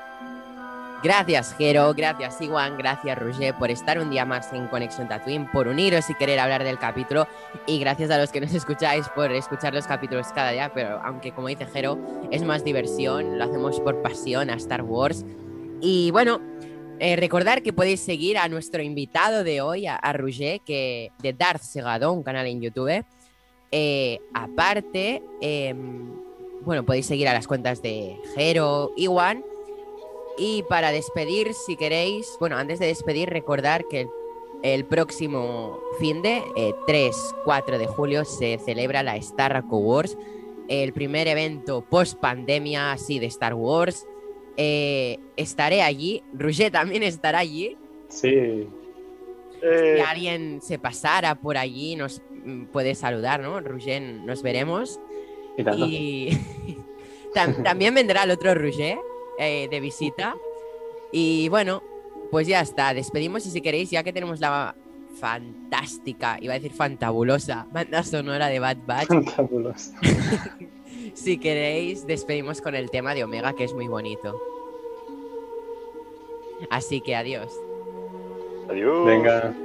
Gracias, Jero, gracias, Iwan, gracias, Roger, por estar un día más en Conexión Tatooine, por uniros y querer hablar del capítulo. Y gracias a los que nos (laughs) escucháis por escuchar los capítulos cada día. Pero aunque, como dice Jero, es más diversión, lo hacemos por pasión a Star Wars. Y bueno, eh, recordar que podéis seguir a nuestro invitado de hoy, a, a que de Darth Segado, un canal en YouTube. Eh, aparte, em, bueno, podéis seguir a las cuentas de Jero, Iwan y para despedir, si queréis, bueno, antes de despedir, recordar que el, próximo fin de 3-4 eh, de julio se celebra la Star Wars, el primer evento post pandemia así de Star Wars. Eh, estaré allí, Roger también estará allí. Sí. Si eh. alguien se pasara por allí, nos mm, puede saludar, ¿no? Roger, nos veremos. Y, (laughs) también vendrá el otro Roger. Eh, de visita. Y bueno, pues ya está, despedimos y si queréis, ya que tenemos la fantástica, iba a decir fantabulosa, banda sonora de Bad Batch. Fantabulosa. (laughs) si queréis, despedimos con el tema de Omega, que es muy bonito. Así que adiós. Adiós. Venga.